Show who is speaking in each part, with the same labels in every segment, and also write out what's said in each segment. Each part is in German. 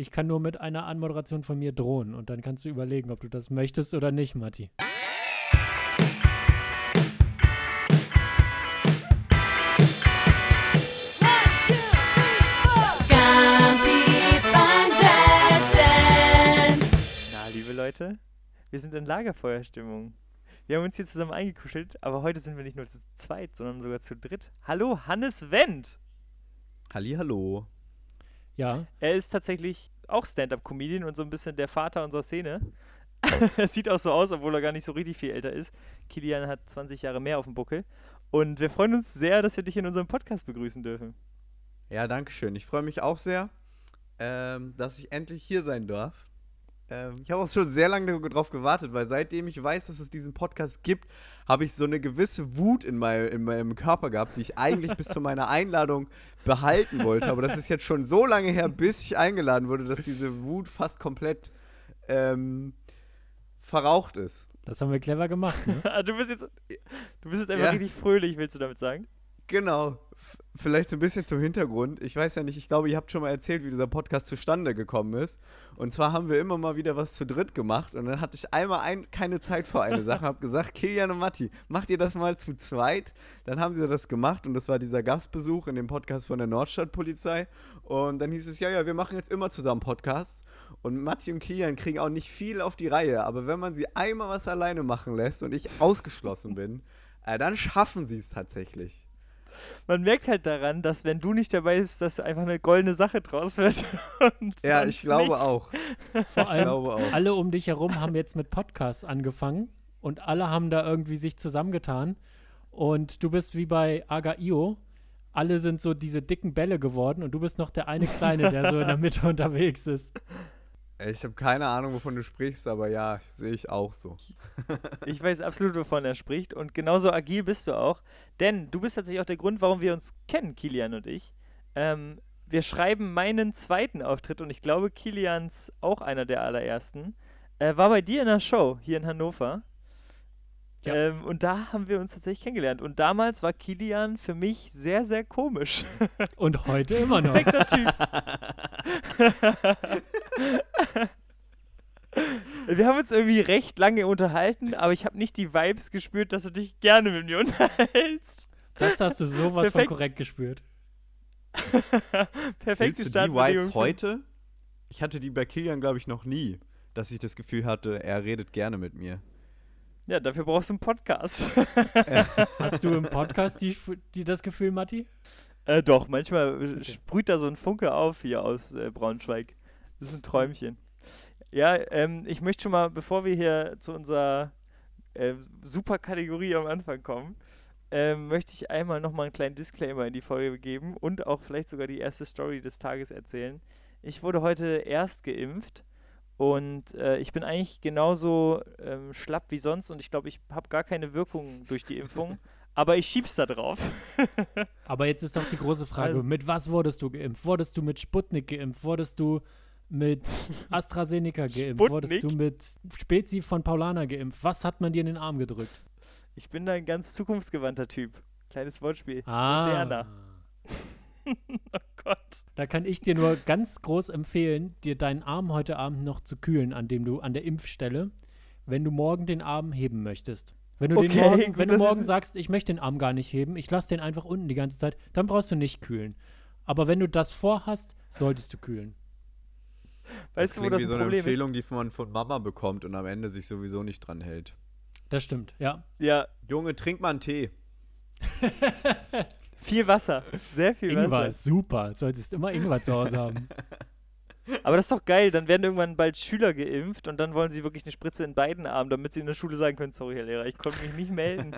Speaker 1: Ich kann nur mit einer Anmoderation von mir drohen und dann kannst du überlegen, ob du das möchtest oder nicht, Matti.
Speaker 2: Na, liebe Leute, wir sind in Lagerfeuerstimmung. Wir haben uns hier zusammen eingekuschelt, aber heute sind wir nicht nur zu zweit, sondern sogar zu dritt. Hallo, Hannes Wendt!
Speaker 3: Hallo.
Speaker 1: Ja,
Speaker 2: Er ist tatsächlich auch Stand-Up-Comedian und so ein bisschen der Vater unserer Szene. er sieht auch so aus, obwohl er gar nicht so richtig viel älter ist. Kilian hat 20 Jahre mehr auf dem Buckel. Und wir freuen uns sehr, dass wir dich in unserem Podcast begrüßen dürfen.
Speaker 3: Ja, danke schön. Ich freue mich auch sehr, ähm, dass ich endlich hier sein darf. Ähm, ich habe auch schon sehr lange darauf gewartet, weil seitdem ich weiß, dass es diesen Podcast gibt, habe ich so eine gewisse Wut in, mein, in meinem Körper gehabt, die ich eigentlich bis zu meiner Einladung behalten wollte. Aber das ist jetzt schon so lange her, bis ich eingeladen wurde, dass diese Wut fast komplett ähm, verraucht ist.
Speaker 1: das haben wir clever gemacht. Ne?
Speaker 2: Du bist jetzt, du bist jetzt einfach
Speaker 3: Ja.
Speaker 2: richtig fröhlich, willst du damit sagen?
Speaker 3: Genau. Vielleicht so ein bisschen zum Hintergrund. Ich weiß ja nicht, ich glaube, ihr habt schon mal erzählt, wie dieser Podcast zustande gekommen ist. Und zwar haben wir immer mal wieder was zu dritt gemacht. Und dann hatte ich einmal ein, keine Zeit für eine Sache. Hab gesagt, Kilian und Matti, macht ihr das mal zu zweit? Dann haben sie das gemacht. Und das war dieser Gastbesuch in dem Podcast von der Nordstadtpolizei. Und dann hieß es, ja, ja, wir machen jetzt immer zusammen Podcasts. Und Matti und Kilian kriegen auch nicht viel auf die Reihe. Aber wenn man sie einmal was alleine machen lässt und ich ausgeschlossen bin, äh, dann schaffen sie es tatsächlich.
Speaker 2: Man merkt halt daran, dass wenn du nicht dabei bist, dass einfach eine goldene Sache draus wird. Und
Speaker 3: Ja, ich glaube
Speaker 2: nicht.
Speaker 3: auch.
Speaker 1: Vor
Speaker 3: Ich
Speaker 1: allem,
Speaker 3: glaube auch.
Speaker 1: alle um dich herum haben jetzt mit Podcasts angefangen und alle haben da irgendwie sich zusammengetan. Und du bist wie bei Aga.io. Alle sind so diese dicken Bälle geworden und du bist noch der eine Kleine, der so in der Mitte unterwegs ist.
Speaker 3: Ich habe keine Ahnung, wovon du sprichst, aber ja, sehe ich auch so.
Speaker 2: Ich weiß absolut, wovon er spricht. Und genauso agil bist du auch. Denn du bist tatsächlich auch der Grund, warum wir uns kennen, Kilian und ich. Ähm, wir schreiben meinen zweiten Auftritt und ich glaube, Kilians auch einer der allerersten. Äh, war bei dir in der Show hier in Hannover.
Speaker 1: Ja.
Speaker 2: Ähm, und da haben wir uns tatsächlich kennengelernt. Und damals war Kilian für mich sehr, sehr komisch.
Speaker 1: Und heute immer noch.
Speaker 2: Typ. Wir haben uns irgendwie recht lange unterhalten, aber ich habe nicht die Vibes gespürt, dass du dich gerne mit mir unterhältst.
Speaker 1: Das hast du sowas von
Speaker 2: Perfekt.
Speaker 1: korrekt gespürt.
Speaker 2: Perfekte
Speaker 3: Fühlst du die Vibes heute? Ich hatte die bei Kilian, glaube ich, noch nie, dass ich das Gefühl hatte, er redet gerne mit mir.
Speaker 2: Ja, dafür brauchst du einen Podcast.
Speaker 1: Hast du im Podcast die, die das Gefühl, Matti?
Speaker 2: äh, doch, manchmal
Speaker 1: Okay.
Speaker 2: sprüht da so ein Funke auf hier aus äh, Braunschweig. Das ist ein Träumchen. Ja, ähm, ich möchte schon mal, bevor wir hier zu unserer äh, super Kategorie am Anfang kommen, ähm, möchte ich einmal nochmal einen kleinen Disclaimer in die Folge geben und auch vielleicht sogar die erste Story des Tages erzählen. Ich wurde heute erst geimpft und äh, ich bin eigentlich genauso ähm, schlapp wie sonst und ich glaube, ich habe gar keine Wirkung durch die Impfung, aber ich schieb's da drauf.
Speaker 1: Aber jetzt ist doch die große Frage,
Speaker 2: Also-
Speaker 1: mit was wurdest du geimpft? Wurdest du mit Sputnik geimpft? Wurdest du mit AstraZeneca geimpft? Wurdest du
Speaker 2: Sputnik?
Speaker 1: mit Spezi von Paulana geimpft? Was hat man dir in den Arm gedrückt?
Speaker 2: Ich bin da ein ganz zukunftsgewandter Typ. Kleines Wortspiel.
Speaker 1: Ah.
Speaker 2: Moderner. oh Gott.
Speaker 1: Da kann ich dir nur ganz groß empfehlen, dir deinen Arm heute Abend noch zu kühlen, an dem du an der Impfstelle, wenn du morgen den Arm heben möchtest. Wenn du,
Speaker 2: Okay,
Speaker 1: morgen,
Speaker 2: gut,
Speaker 1: wenn du morgen sagst, ich möchte den Arm gar nicht heben, ich lasse den einfach unten die ganze Zeit, dann brauchst du nicht kühlen. Aber wenn du das vorhast, solltest du kühlen.
Speaker 2: Weißt du, wo
Speaker 3: klingt
Speaker 2: das
Speaker 3: wie so eine
Speaker 2: Problem ist?
Speaker 3: Empfehlung, die man von Mama bekommt und am Ende sich sowieso nicht dran hält.
Speaker 1: Das stimmt, ja.
Speaker 2: Ja,
Speaker 3: Junge, trink mal einen Tee.
Speaker 2: viel Wasser. Sehr viel
Speaker 1: Ingwer
Speaker 2: Wasser.
Speaker 1: ist super. Du solltest immer Ingwer zu Hause haben.
Speaker 2: Aber das ist doch geil. Dann werden irgendwann bald Schüler geimpft und dann wollen sie wirklich eine Spritze in beiden Armen, damit sie in der Schule sagen können: Sorry, Herr Lehrer, ich konnte mich nicht melden.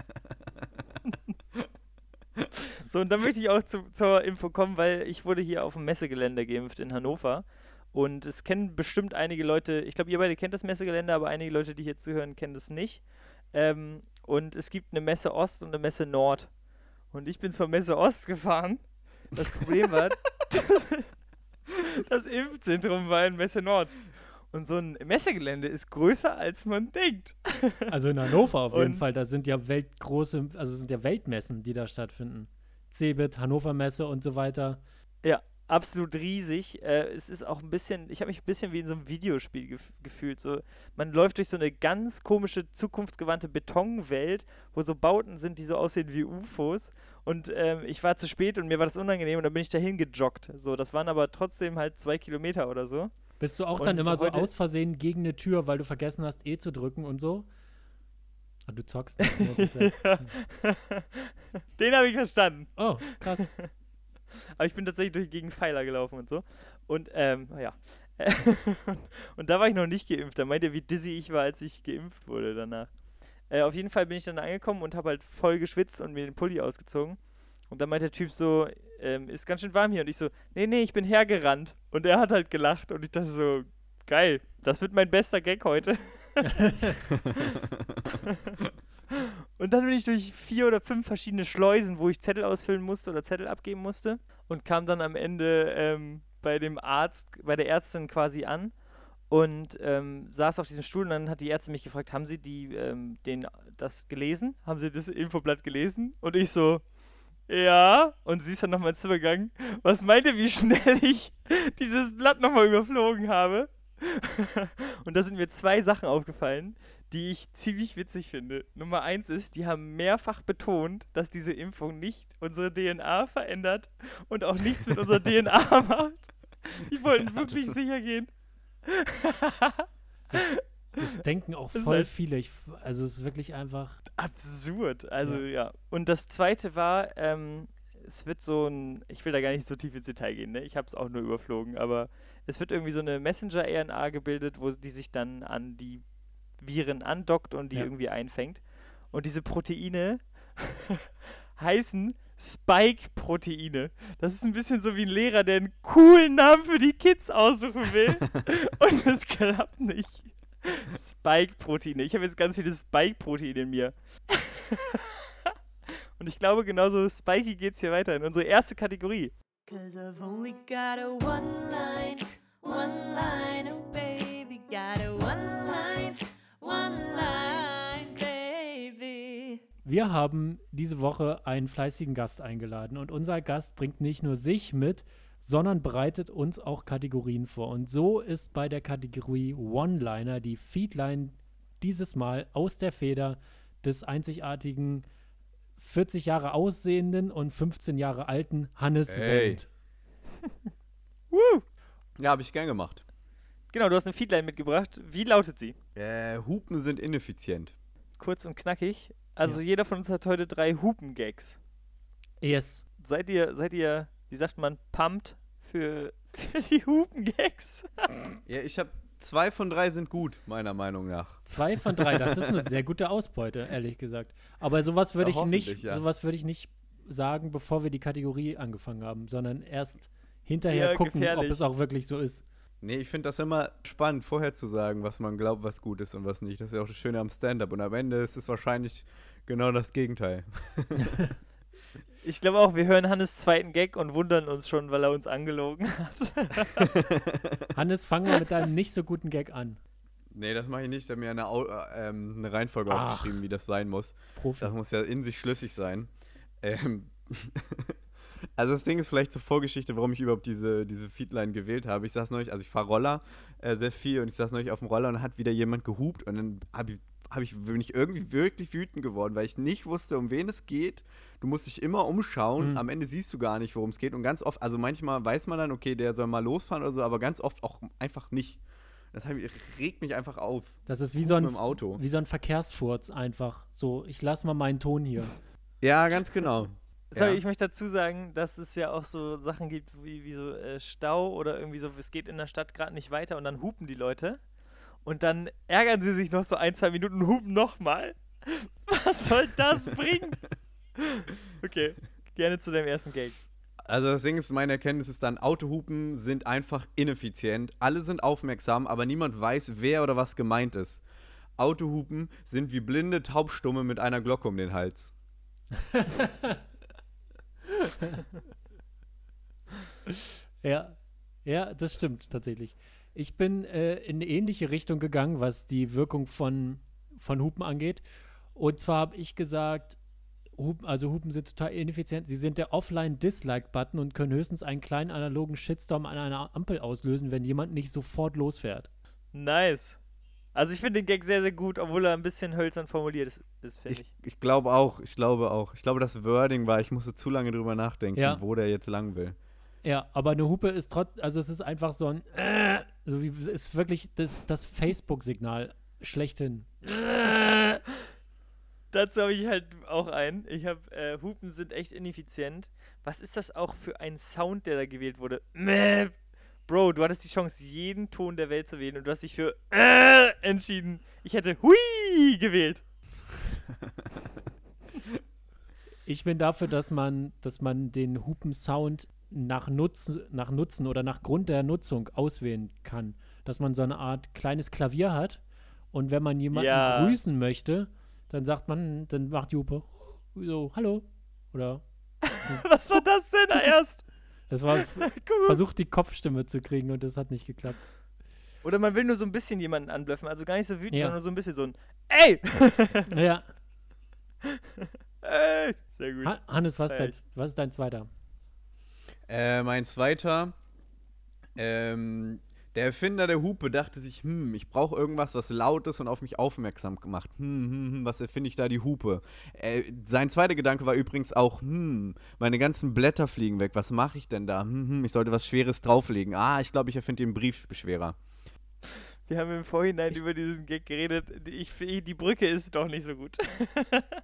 Speaker 2: so, und dann möchte ich auch zu, zur Info kommen, weil ich wurde hier auf dem Messegelände geimpft in Hannover. Und es kennen bestimmt einige Leute, ich glaube, ihr beide kennt das Messegelände, aber einige Leute, die hier zuhören, kennen das nicht. Ähm, und es gibt eine Messe Ost und eine Messe Nord. Und ich bin zur Messe Ost gefahren. Das Problem war, das, das Impfzentrum war in Messe Nord. Und so ein Messegelände ist größer, als man denkt.
Speaker 1: Also in Hannover auf jeden
Speaker 2: Und-
Speaker 1: Fall. Da sind ja weltgroße, also sind ja Weltmessen, die da stattfinden. Cebit, Hannover Messe und so weiter.
Speaker 2: Absolut riesig. Äh, es ist auch ein bisschen, ich habe mich ein bisschen wie in so einem Videospiel gef gefühlt. So, man läuft durch so eine ganz komische, zukunftsgewandte Betonwelt, wo so Bauten sind, die so aussehen wie UFOs. Und ähm, ich war zu spät und mir war das unangenehm und dann bin ich dahin gejoggt. So, das waren aber trotzdem halt zwei Kilometer oder so.
Speaker 1: Bist du auch dann
Speaker 2: Und
Speaker 1: immer so aus Versehen gegen eine Tür, weil du vergessen hast, E zu drücken und so? Ah, du zockst nicht.
Speaker 2: Den habe ich verstanden.
Speaker 1: Oh, krass.
Speaker 2: Aber ich bin tatsächlich durch gegen Pfeiler gelaufen und so. Und, ähm, ja. und da war ich noch nicht geimpft. Da meint ihr, wie dizzy ich war, als ich geimpft wurde danach. Äh, auf jeden Fall bin ich dann angekommen und habe halt voll geschwitzt und mir den Pulli ausgezogen. Und dann meint der Typ so, ähm, ist ganz schön warm hier. Und ich so, nee, nee, ich bin hergerannt. Und er hat halt gelacht. Und ich dachte so, geil, das wird mein bester Gag heute. Und dann bin ich durch vier oder fünf verschiedene Schleusen, wo ich Zettel ausfüllen musste oder Zettel abgeben musste und kam dann am Ende ähm, bei dem Arzt, bei der Ärztin quasi an und ähm, saß auf diesem Stuhl und dann hat die Ärztin mich gefragt, haben Sie die, ähm, den, das gelesen? Haben Sie das Infoblatt gelesen? Und ich so, ja. Und sie ist dann nochmal ins Zimmer gegangen. Was meint ihr, wie schnell ich dieses Blatt nochmal überflogen habe? und da sind mir zwei Sachen aufgefallen, die ich ziemlich witzig finde. Nummer eins ist, die haben mehrfach betont, dass diese Impfung nicht unsere DNA verändert und auch nichts mit unserer DNA macht. Die wollten
Speaker 3: Ja,
Speaker 2: wirklich
Speaker 3: das ist-
Speaker 2: sicher gehen.
Speaker 1: Das denken auch
Speaker 2: Das
Speaker 1: voll
Speaker 2: halt-
Speaker 1: viele. Ich, also es ist wirklich einfach.
Speaker 2: Absurd. Also
Speaker 1: Ja.
Speaker 2: ja. Und das zweite war, ähm, es wird so ein, ich will da gar nicht so tief ins Detail gehen, ne? Ich habe es auch nur überflogen, aber es wird irgendwie so eine Messenger-RNA gebildet, wo die sich dann an die Viren andockt und die
Speaker 1: Ja.
Speaker 2: irgendwie einfängt. Und diese Proteine heißen Spike-Proteine. Das ist ein bisschen so wie ein Lehrer, der einen coolen Namen für die Kids aussuchen will. und es klappt nicht. Spike-Proteine. Ich habe jetzt ganz viele Spike-Proteine in mir. und ich glaube, genauso spiky geht es hier weiter in unsere erste Kategorie.
Speaker 4: Cause I've only got a one line, one line, oh baby, got a one line, one line, baby.
Speaker 1: Wir haben diese Woche einen fleißigen Gast eingeladen und unser Gast bringt nicht nur sich mit, sondern bereitet uns auch Kategorien vor. Und so ist bei der Kategorie One-Liner die Feedline dieses Mal aus der Feder des einzigartigen 40 Jahre aussehenden und 15 Jahre alten Hannes
Speaker 3: Ey.
Speaker 1: Wendt.
Speaker 2: Woo!
Speaker 3: Ja, habe ich gern gemacht.
Speaker 2: Genau, du hast eine Feedline mitgebracht. Wie lautet sie?
Speaker 3: Äh, Hupen sind ineffizient.
Speaker 2: Kurz und knackig. Also
Speaker 1: Ja.
Speaker 2: jeder von uns hat heute drei Hupen-Gags.
Speaker 1: Yes.
Speaker 2: Seid ihr, seid ihr, wie sagt man, pumped für, für die Hupen-Gags?
Speaker 3: Ja, ich habe zwei von drei sind gut, meiner Meinung nach.
Speaker 1: Zwei von drei, das ist eine sehr gute Ausbeute, ehrlich gesagt. Aber sowas würde
Speaker 3: Ja,
Speaker 1: ich nicht,
Speaker 3: ja.
Speaker 1: sowas würde ich nicht sagen, bevor wir die Kategorie angefangen haben, sondern erst hinterher
Speaker 2: Ja,
Speaker 1: gucken, ob
Speaker 2: gefährlich.
Speaker 1: es auch wirklich so ist.
Speaker 3: Nee, ich finde das immer spannend, vorher zu sagen, was man glaubt, was gut ist und was nicht. Das ist ja auch das Schöne am Stand-up. Und am Ende ist es wahrscheinlich genau das Gegenteil.
Speaker 2: Ich glaube auch, wir hören Hannes zweiten Gag und wundern uns schon, weil er uns angelogen hat.
Speaker 1: Hannes, fangen wir mit deinem nicht so guten Gag an.
Speaker 3: Nee, das mache ich nicht. Ich habe mir eine, Au äh, ähm, eine Reihenfolge
Speaker 1: Ach.
Speaker 3: aufgeschrieben, wie das sein muss.
Speaker 1: Profi.
Speaker 3: Das muss ja in sich schlüssig sein. Ähm, also das Ding ist vielleicht zur Vorgeschichte, warum ich überhaupt diese, diese Feedline gewählt habe. Ich saß neulich, also ich fahre Roller äh, sehr viel und ich saß neulich auf dem Roller und dann hat wieder jemand gehupt und dann hab ich, hab ich, bin ich irgendwie wirklich wütend geworden, weil ich nicht wusste, um wen es geht. Du musst dich immer umschauen.
Speaker 1: Mhm.
Speaker 3: Am Ende siehst du gar nicht, worum es geht. Und ganz oft, also manchmal weiß man dann, okay, der soll mal losfahren oder so, aber ganz oft auch einfach nicht. Das regt mich einfach auf.
Speaker 1: Das ist wie so, ein,
Speaker 3: Auto.
Speaker 1: wie so ein Verkehrsfurz einfach. So, ich lass mal meinen Ton hier.
Speaker 3: Ja, ganz genau.
Speaker 2: Sorry,
Speaker 3: Ja.
Speaker 2: ich möchte dazu sagen, dass es ja auch so Sachen gibt wie, wie so äh, Stau oder irgendwie so, es geht in der Stadt gerade nicht weiter und dann hupen die Leute und dann ärgern sie sich noch so ein, zwei Minuten und hupen nochmal. Was soll das bringen? Okay, gerne zu deinem ersten Gag.
Speaker 3: Also das Ding ist, meine Erkenntnis ist dann, Autohupen sind einfach ineffizient. Alle sind aufmerksam, aber niemand weiß, wer oder was gemeint ist. Autohupen sind wie blinde Taubstumme mit einer Glocke um den Hals.
Speaker 1: Ja, ja, das stimmt tatsächlich. Ich bin äh, in eine ähnliche Richtung gegangen, was die Wirkung von, von Hupen angeht. Und zwar habe ich gesagt, Hupen, also Hupen sind total ineffizient. Sie sind der Offline-Dislike-Button und können höchstens einen kleinen analogen Shitstorm an einer Ampel auslösen, wenn jemand nicht sofort losfährt.
Speaker 2: Nice. Also ich finde den Gag sehr, sehr gut, obwohl er ein bisschen hölzern formuliert ist, ist finde
Speaker 3: Ich,
Speaker 2: ich.
Speaker 3: ich glaube auch, ich glaube auch. Ich glaube, das Wording war, ich musste zu lange drüber nachdenken,
Speaker 1: Ja.
Speaker 3: wo der jetzt lang will.
Speaker 1: Ja, aber eine Hupe ist trotz, also es ist einfach so ein, äh, so wie, ist wirklich das, das Facebook-Signal schlechthin.
Speaker 2: Dazu habe ich halt auch einen. Ich habe, äh, Hupen sind echt ineffizient. Was ist das auch für ein Sound, der da gewählt wurde? Bro, du hattest die Chance, jeden Ton der Welt zu wählen und du hast dich für äh entschieden. Ich hätte Hui gewählt.
Speaker 1: Ich bin dafür, dass man, dass man den Hupen-Sound nach, Nutz, nach Nutzen oder nach Grund der Nutzung auswählen kann. Dass man so eine Art kleines Klavier hat und wenn man jemanden
Speaker 2: Ja.
Speaker 1: grüßen möchte, dann sagt man, dann macht Hupe so, hallo. Oder
Speaker 2: Was war das denn da erst?
Speaker 1: das war versucht die Kopfstimme zu kriegen und das hat nicht geklappt.
Speaker 2: Oder man will nur so ein bisschen jemanden anblöffen. Also gar nicht so wütend,
Speaker 1: Ja.
Speaker 2: sondern so ein bisschen so ein Ey!
Speaker 1: Ja,
Speaker 2: Ey! Sehr gut.
Speaker 1: Ha- Hannes, was,
Speaker 2: Feier
Speaker 1: dein, was ist dein zweiter?
Speaker 3: Äh, mein zweiter. Ähm, der Erfinder der Hupe dachte sich, hm, ich brauche irgendwas, was laut ist und auf mich aufmerksam macht. Hm, hm, hm, was erfinde ich da die Hupe? Äh, sein zweiter Gedanke war übrigens auch, hm, meine ganzen Blätter fliegen weg. Was mache ich denn da? Hm, hm, ich sollte was Schweres drauflegen. Ah, ich glaube, ich erfinde den Briefbeschwerer.
Speaker 2: Wir haben im Vorhinein über diesen Gag geredet. Ich, die Brücke ist doch nicht so gut.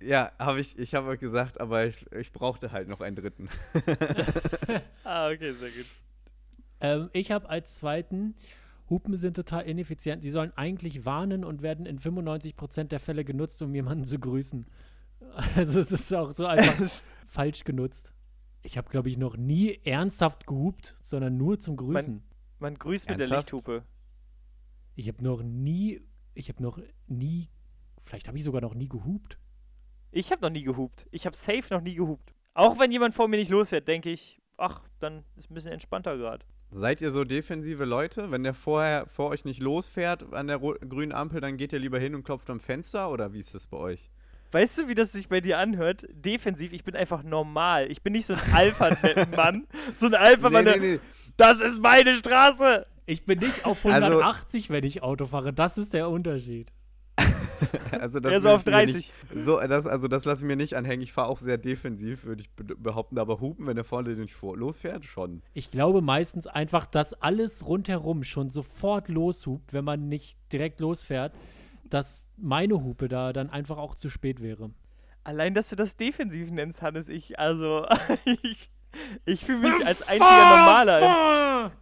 Speaker 3: Ja, habe ich, ich habe gesagt, aber ich, ich brauchte halt noch einen dritten.
Speaker 2: ah, okay, sehr gut.
Speaker 1: Ähm, ich habe als zweiten, Hupen sind total ineffizient. Sie sollen eigentlich warnen und werden in 95% der Fälle genutzt, um jemanden zu grüßen. Also es ist auch so einfach falsch genutzt. Ich habe, glaube ich, noch nie ernsthaft gehupt, sondern nur zum Grüßen.
Speaker 2: Man grüßt mit der
Speaker 3: Ernsthaft?
Speaker 2: Lichthupe.
Speaker 1: Ich habe noch nie, ich habe noch nie, vielleicht habe ich sogar noch nie gehupt.
Speaker 2: Ich habe noch nie gehupt. Ich habe safe noch nie gehupt. Auch wenn jemand vor mir nicht losfährt, denke ich, ach, dann ist ein bisschen entspannter gerade.
Speaker 3: Seid ihr so defensive Leute? Wenn der vorher vor euch nicht losfährt an der grünen Ampel, dann geht ihr lieber hin und klopft am Fenster oder wie ist das bei euch?
Speaker 2: Weißt du, wie das sich bei dir anhört? Defensiv, ich bin einfach normal. Ich bin nicht so ein Alpha-Mann. so ein Alpha-Mann, der,
Speaker 3: nee.
Speaker 2: das ist meine Straße.
Speaker 1: Ich bin nicht auf
Speaker 3: Also-
Speaker 1: 180, wenn ich Auto fahre. Das ist der Unterschied.
Speaker 3: Also das
Speaker 2: Er ist auf
Speaker 3: ich mir
Speaker 2: 30.
Speaker 3: Nicht, so, das, also das lasse ich mir nicht anhängen. Ich fahre auch sehr defensiv, würde ich be behaupten. Aber hupen, wenn der vorne nicht vor losfährt, schon.
Speaker 1: Ich glaube meistens einfach, dass alles rundherum schon sofort loshupt, wenn man nicht direkt losfährt, dass meine Hupe da dann einfach auch zu spät wäre.
Speaker 2: Allein, dass du das defensiv nennst, Hannes, ich, also, ich, ich fühle mich als einziger Normaler.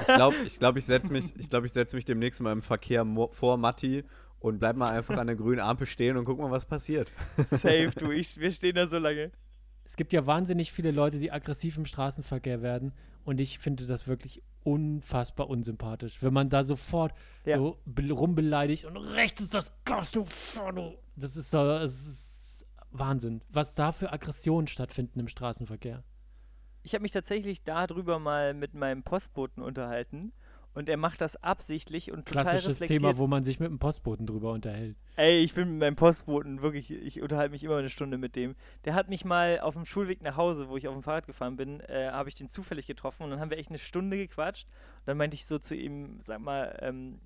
Speaker 3: Ich glaube, ich, glaub, ich setze mich, ich glaub, ich setz mich demnächst mal im Verkehr vor Matti und bleib mal einfach an der grünen Ampel stehen und guck mal, was passiert.
Speaker 2: Safe, du, ich, wir stehen da so lange.
Speaker 1: Es gibt ja wahnsinnig viele Leute, die aggressiv im Straßenverkehr werden und ich finde das wirklich unfassbar unsympathisch, wenn man da sofort
Speaker 2: Ja.
Speaker 1: so be- rumbeleidigt und rechts ist das Gas, du. Das ist so, es ist Wahnsinn, was da für Aggressionen stattfinden im Straßenverkehr.
Speaker 2: Ich habe mich tatsächlich darüber mal mit meinem Postboten unterhalten und er macht das absichtlich und total
Speaker 1: Klassisches
Speaker 2: reflektiert.
Speaker 1: Thema, wo man sich mit dem Postboten drüber unterhält.
Speaker 2: Ey, ich bin mit meinem Postboten wirklich, ich unterhalte mich immer eine Stunde mit dem. Der hat mich mal auf dem Schulweg nach Hause, wo ich auf dem Fahrrad gefahren bin, äh, habe ich den zufällig getroffen und dann haben wir echt eine Stunde gequatscht. Und dann meinte ich so zu ihm, sag mal, ähm,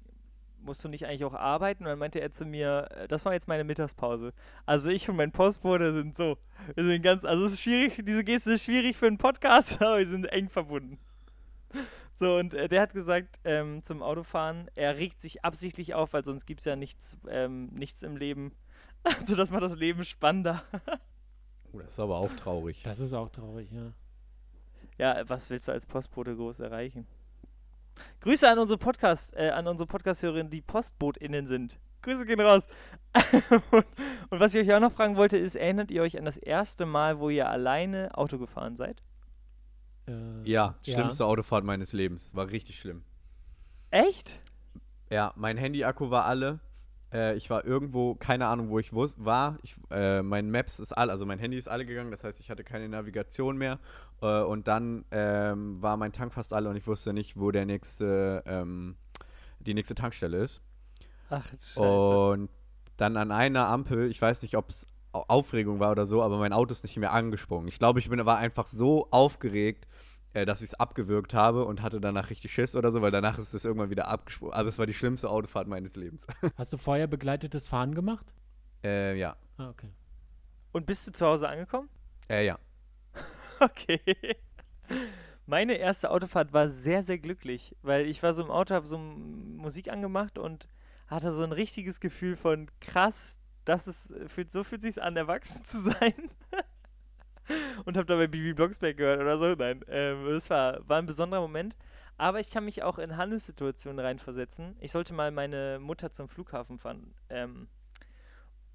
Speaker 2: musst du nicht eigentlich auch arbeiten? Und dann meinte er zu mir, äh, das war jetzt meine Mittagspause. Also ich und mein Postbote sind so, wir sind ganz, also es ist schwierig, diese Geste ist schwierig für einen Podcast, aber wir sind eng verbunden. So, und äh, der hat gesagt, ähm, zum Autofahren, er regt sich absichtlich auf, weil sonst gibt es ja nichts, ähm, nichts im Leben. Also, das macht das Leben spannender.
Speaker 3: Oh, das ist aber auch traurig.
Speaker 1: Das ist auch traurig, ja.
Speaker 2: Ja, was willst du als Postbote groß erreichen? Grüße an unsere Podcast, äh, an unsere Podcast-Hörerinnen, die PostbotInnen sind. Grüße gehen raus. und, und was ich euch auch noch fragen wollte, ist, erinnert ihr euch an das erste Mal, wo ihr alleine Auto gefahren seid?
Speaker 1: Äh,
Speaker 3: Ja,
Speaker 1: Ja.
Speaker 3: schlimmste Autofahrt meines Lebens. War richtig schlimm.
Speaker 2: Echt?
Speaker 3: Ja, mein Handy-Akku war alle. Äh, ich war irgendwo, keine Ahnung, wo ich wus war. Ich, äh, mein Maps ist alle, also mein Handy ist alle gegangen, das heißt, ich hatte keine Navigation mehr. Äh, und dann ähm, war mein Tank fast alle und ich wusste nicht, wo der nächste, ähm, die nächste Tankstelle ist.
Speaker 2: Ach, scheiße.
Speaker 3: Und dann an einer Ampel, ich weiß nicht, ob es Au- Aufregung war oder so, aber mein Auto ist nicht mehr angesprungen. Ich glaube, ich bin, war einfach so aufgeregt, äh, dass ich es abgewürgt habe und hatte danach richtig Schiss oder so, weil danach ist es irgendwann wieder abgesprungen. Aber es war die schlimmste Autofahrt meines Lebens.
Speaker 1: Hast du vorher begleitetes Fahren gemacht?
Speaker 3: äh, ja.
Speaker 1: Ah, okay.
Speaker 2: Und bist du zu Hause angekommen?
Speaker 3: Äh, ja.
Speaker 2: Okay. Meine erste Autofahrt war sehr, sehr glücklich, weil ich war so im Auto, habe so Musik angemacht und hatte so ein richtiges Gefühl von krass, das ist, so fühlt sich an, erwachsen zu sein. und habe dabei Bibi Blocksberg gehört oder so. Nein, ähm, das war, war ein besonderer Moment. Aber ich kann mich auch in Hannes Situation reinversetzen. Ich sollte mal meine Mutter zum Flughafen fahren. Ähm,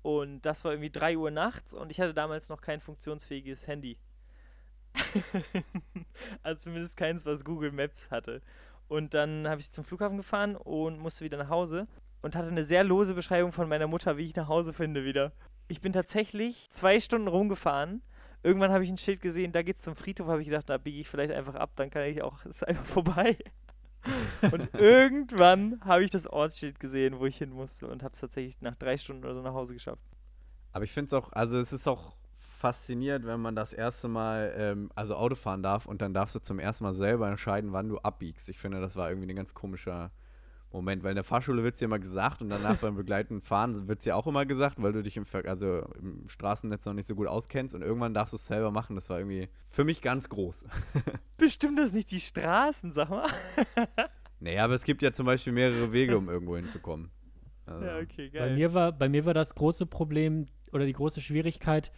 Speaker 2: und das war irgendwie 3 Uhr nachts und ich hatte damals noch kein funktionsfähiges Handy. also zumindest keins, was Google Maps hatte. Und dann habe ich zum Flughafen gefahren und musste wieder nach Hause und hatte eine sehr lose Beschreibung von meiner Mutter, wie ich nach Hause finde wieder. Ich bin tatsächlich zwei Stunden rumgefahren. Irgendwann habe ich ein Schild gesehen, da geht's zum Friedhof, habe ich gedacht, da biege ich vielleicht einfach ab, dann kann ich auch, ist einfach vorbei. und irgendwann habe ich das Ortsschild gesehen, wo ich hin musste und habe es tatsächlich nach drei Stunden oder so nach Hause geschafft.
Speaker 3: Aber ich finde es auch, also es ist auch faszinierend, wenn man das erste Mal, ähm, also Auto fahren darf und dann darfst du zum ersten Mal selber entscheiden, wann du abbiegst. Ich finde, das war irgendwie ein ganz komischer Moment, weil in der Fahrschule wird es dir immer gesagt und danach beim begleitenden Fahren wird es dir auch immer gesagt, weil du dich im, Ver also im Straßennetz noch nicht so gut auskennst und irgendwann darfst du es selber machen. Das war irgendwie für mich ganz groß.
Speaker 2: Bestimmt das nicht die Straßen, sag mal.
Speaker 3: naja, aber es gibt ja zum Beispiel mehrere Wege, um irgendwo hinzukommen. Also,
Speaker 2: Ja, okay,
Speaker 1: Bei
Speaker 2: geil.
Speaker 1: mir, war, bei mir war das große Problem oder die große Schwierigkeit,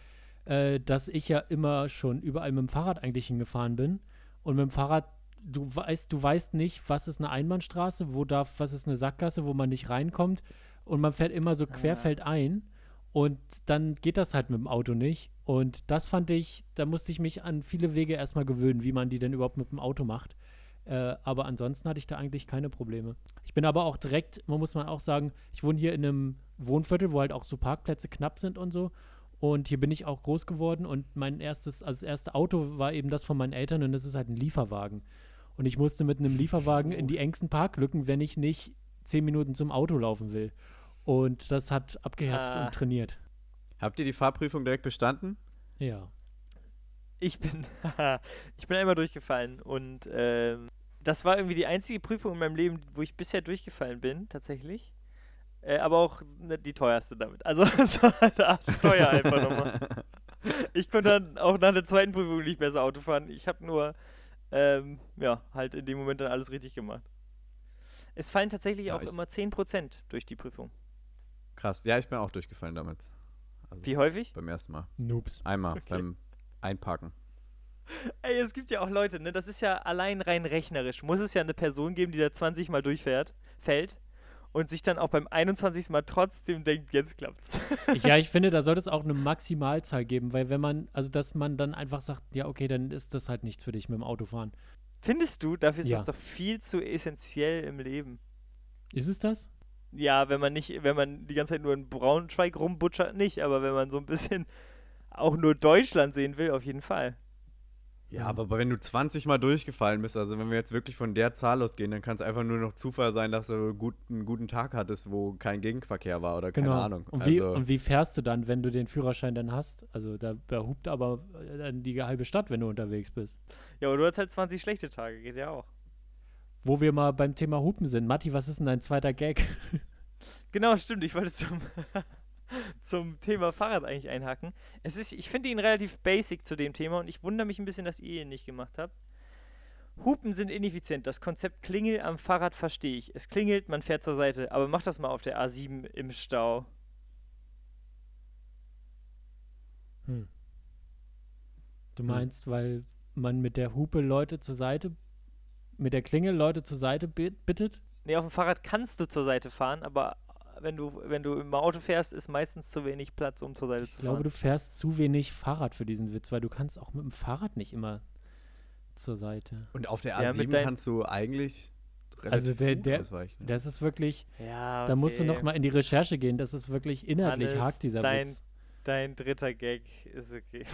Speaker 1: äh, dass ich ja immer schon überall mit dem Fahrrad eigentlich hingefahren bin. Und mit dem Fahrrad, du weißt, du weißt nicht, was ist eine Einbahnstraße, wo darf, was ist eine Sackgasse, wo man nicht reinkommt. Und man fährt immer so querfeldein. Und dann geht das halt mit dem Auto nicht. Und das fand ich, da musste ich mich an viele Wege erstmal gewöhnen, wie man die denn überhaupt mit dem Auto macht. Äh, aber ansonsten hatte ich da eigentlich keine Probleme. Ich bin aber auch direkt, man muss man auch sagen, ich wohne hier in einem Wohnviertel, wo halt auch so Parkplätze knapp sind und so. Und hier bin ich auch groß geworden und mein erstes, also das erste Auto war eben das von meinen Eltern und das ist halt ein Lieferwagen. Und ich musste mit einem Lieferwagen in die engsten Parklücken, wenn ich nicht zehn Minuten zum Auto laufen will. Und das hat abgehärtet
Speaker 2: Ah.
Speaker 1: und trainiert.
Speaker 3: Habt ihr die Fahrprüfung direkt bestanden?
Speaker 1: Ja.
Speaker 2: Ich bin, ich bin einmal durchgefallen und ähm, das war irgendwie die einzige Prüfung in meinem Leben, wo ich bisher durchgefallen bin, tatsächlich. Äh, aber auch ne, die teuerste damit. Also es war halt arschteuer einfach nochmal. Ich konnte dann auch nach der zweiten Prüfung nicht besser Auto fahren. Ich habe nur, ähm, ja, halt in dem Moment dann alles richtig gemacht. Es fallen tatsächlich
Speaker 3: Ja,
Speaker 2: auch immer 10% durch die Prüfung.
Speaker 3: Krass. Ja, ich bin auch durchgefallen damit. Also
Speaker 2: Wie häufig?
Speaker 3: beim ersten Mal.
Speaker 1: Noobs.
Speaker 3: Einmal
Speaker 2: Okay.
Speaker 3: beim Einparken.
Speaker 2: Ey, es gibt ja auch Leute, ne? Das ist ja allein rein rechnerisch. Muss es ja eine Person geben, die da 20 Mal durchfährt, fällt und sich dann auch beim 21. Mal trotzdem denkt, jetzt klappt's.
Speaker 1: Ja, ich finde, da sollte es auch eine Maximalzahl geben, weil wenn man, also dass man dann einfach sagt, ja, okay, dann ist das halt nichts für dich mit dem Autofahren.
Speaker 2: Findest du, dafür ist
Speaker 1: Ja.
Speaker 2: das doch viel zu essentiell im Leben.
Speaker 1: Ist es das?
Speaker 2: Ja, wenn man nicht, wenn man die ganze Zeit nur in Braunschweig rumbutschert, nicht, aber wenn man so ein bisschen auch nur Deutschland sehen will, auf jeden Fall.
Speaker 3: Ja, aber wenn du 20 Mal durchgefallen bist, also wenn wir jetzt wirklich von der Zahl ausgehen, dann kann es einfach nur noch Zufall sein, dass du gut, einen guten Tag hattest, wo kein Gegenverkehr war oder keine Ahnung.
Speaker 1: Genau. Und wie,
Speaker 3: also,
Speaker 1: und wie fährst du dann, wenn du den Führerschein dann hast? Also da, da hupt aber äh, dann die halbe Stadt, wenn du unterwegs bist.
Speaker 2: Ja, aber du hast halt 20 schlechte Tage, geht ja auch.
Speaker 1: Wo wir mal beim Thema Hupen sind. Matti, was ist denn dein zweiter Gag?
Speaker 2: Genau, stimmt. Ich wollte zum, zum Thema Fahrrad eigentlich einhaken. Es ist, ich finde ihn relativ basic zu dem Thema und ich wundere mich ein bisschen, dass ihr ihn nicht gemacht habt. Hupen sind ineffizient. Das Konzept Klingel am Fahrrad verstehe ich. Es klingelt, man fährt zur Seite. Aber mach das mal auf der A7 im Stau.
Speaker 1: Hm. Du meinst, weil man mit der Hupe Leute zur Seite, mit der Klingel Leute zur Seite bit- bittet?
Speaker 2: Nee, auf dem Fahrrad kannst du zur Seite fahren, aber wenn du, wenn du im Auto fährst, ist meistens zu wenig Platz, um zur Seite
Speaker 1: Ich
Speaker 2: zu
Speaker 1: glaube,
Speaker 2: fahren.
Speaker 1: du fährst zu wenig Fahrrad für diesen Witz, weil du kannst auch mit dem Fahrrad nicht immer zur Seite.
Speaker 3: und auf der
Speaker 2: Ja,
Speaker 3: A7
Speaker 2: mit dein-
Speaker 3: kannst du eigentlich
Speaker 1: Also der- der-
Speaker 3: ausweichen.
Speaker 1: Das ist wirklich,
Speaker 2: ja,
Speaker 1: da musst du
Speaker 2: okay.
Speaker 1: noch mal in die Recherche gehen. Das ist wirklich inhaltlich
Speaker 2: Hannes,
Speaker 1: hakt dieser
Speaker 2: dein-
Speaker 1: Witz.
Speaker 2: Dein dritter Gag ist okay.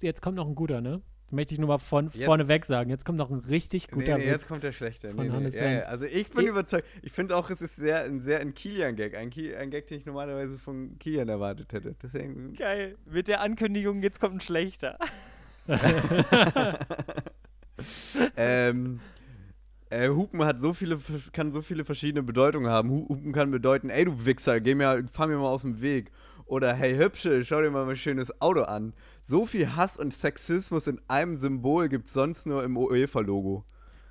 Speaker 1: Jetzt kommt noch ein guter, ne? Möchte ich nur mal von
Speaker 3: Jetzt-
Speaker 1: vorneweg sagen. Jetzt kommt noch ein richtig
Speaker 3: Nee,
Speaker 1: guter
Speaker 3: nee,
Speaker 1: Witz.
Speaker 3: jetzt kommt der schlechte.
Speaker 1: von
Speaker 3: Nee, nee,
Speaker 1: Hannes
Speaker 3: ja, ja. Also ich bin
Speaker 1: Ich-
Speaker 3: überzeugt. Ich finde auch, es ist sehr, ein sehr ein Kilian-Gag. Ein, Ki ein Gag, den ich normalerweise von Kilian erwartet hätte. Deswegen.
Speaker 2: Geil. Mit der Ankündigung, jetzt kommt ein schlechter.
Speaker 3: ähm, äh, Hupen hat so viele, kann so viele verschiedene Bedeutungen haben. Hu- Hupen kann bedeuten, ey du Wichser, geh mir, fahr mir mal aus dem Weg. Oder hey Hübsche, schau dir mal mein schönes Auto an. So viel Hass und Sexismus in einem Symbol gibt's sonst nur im UEFA-Logo.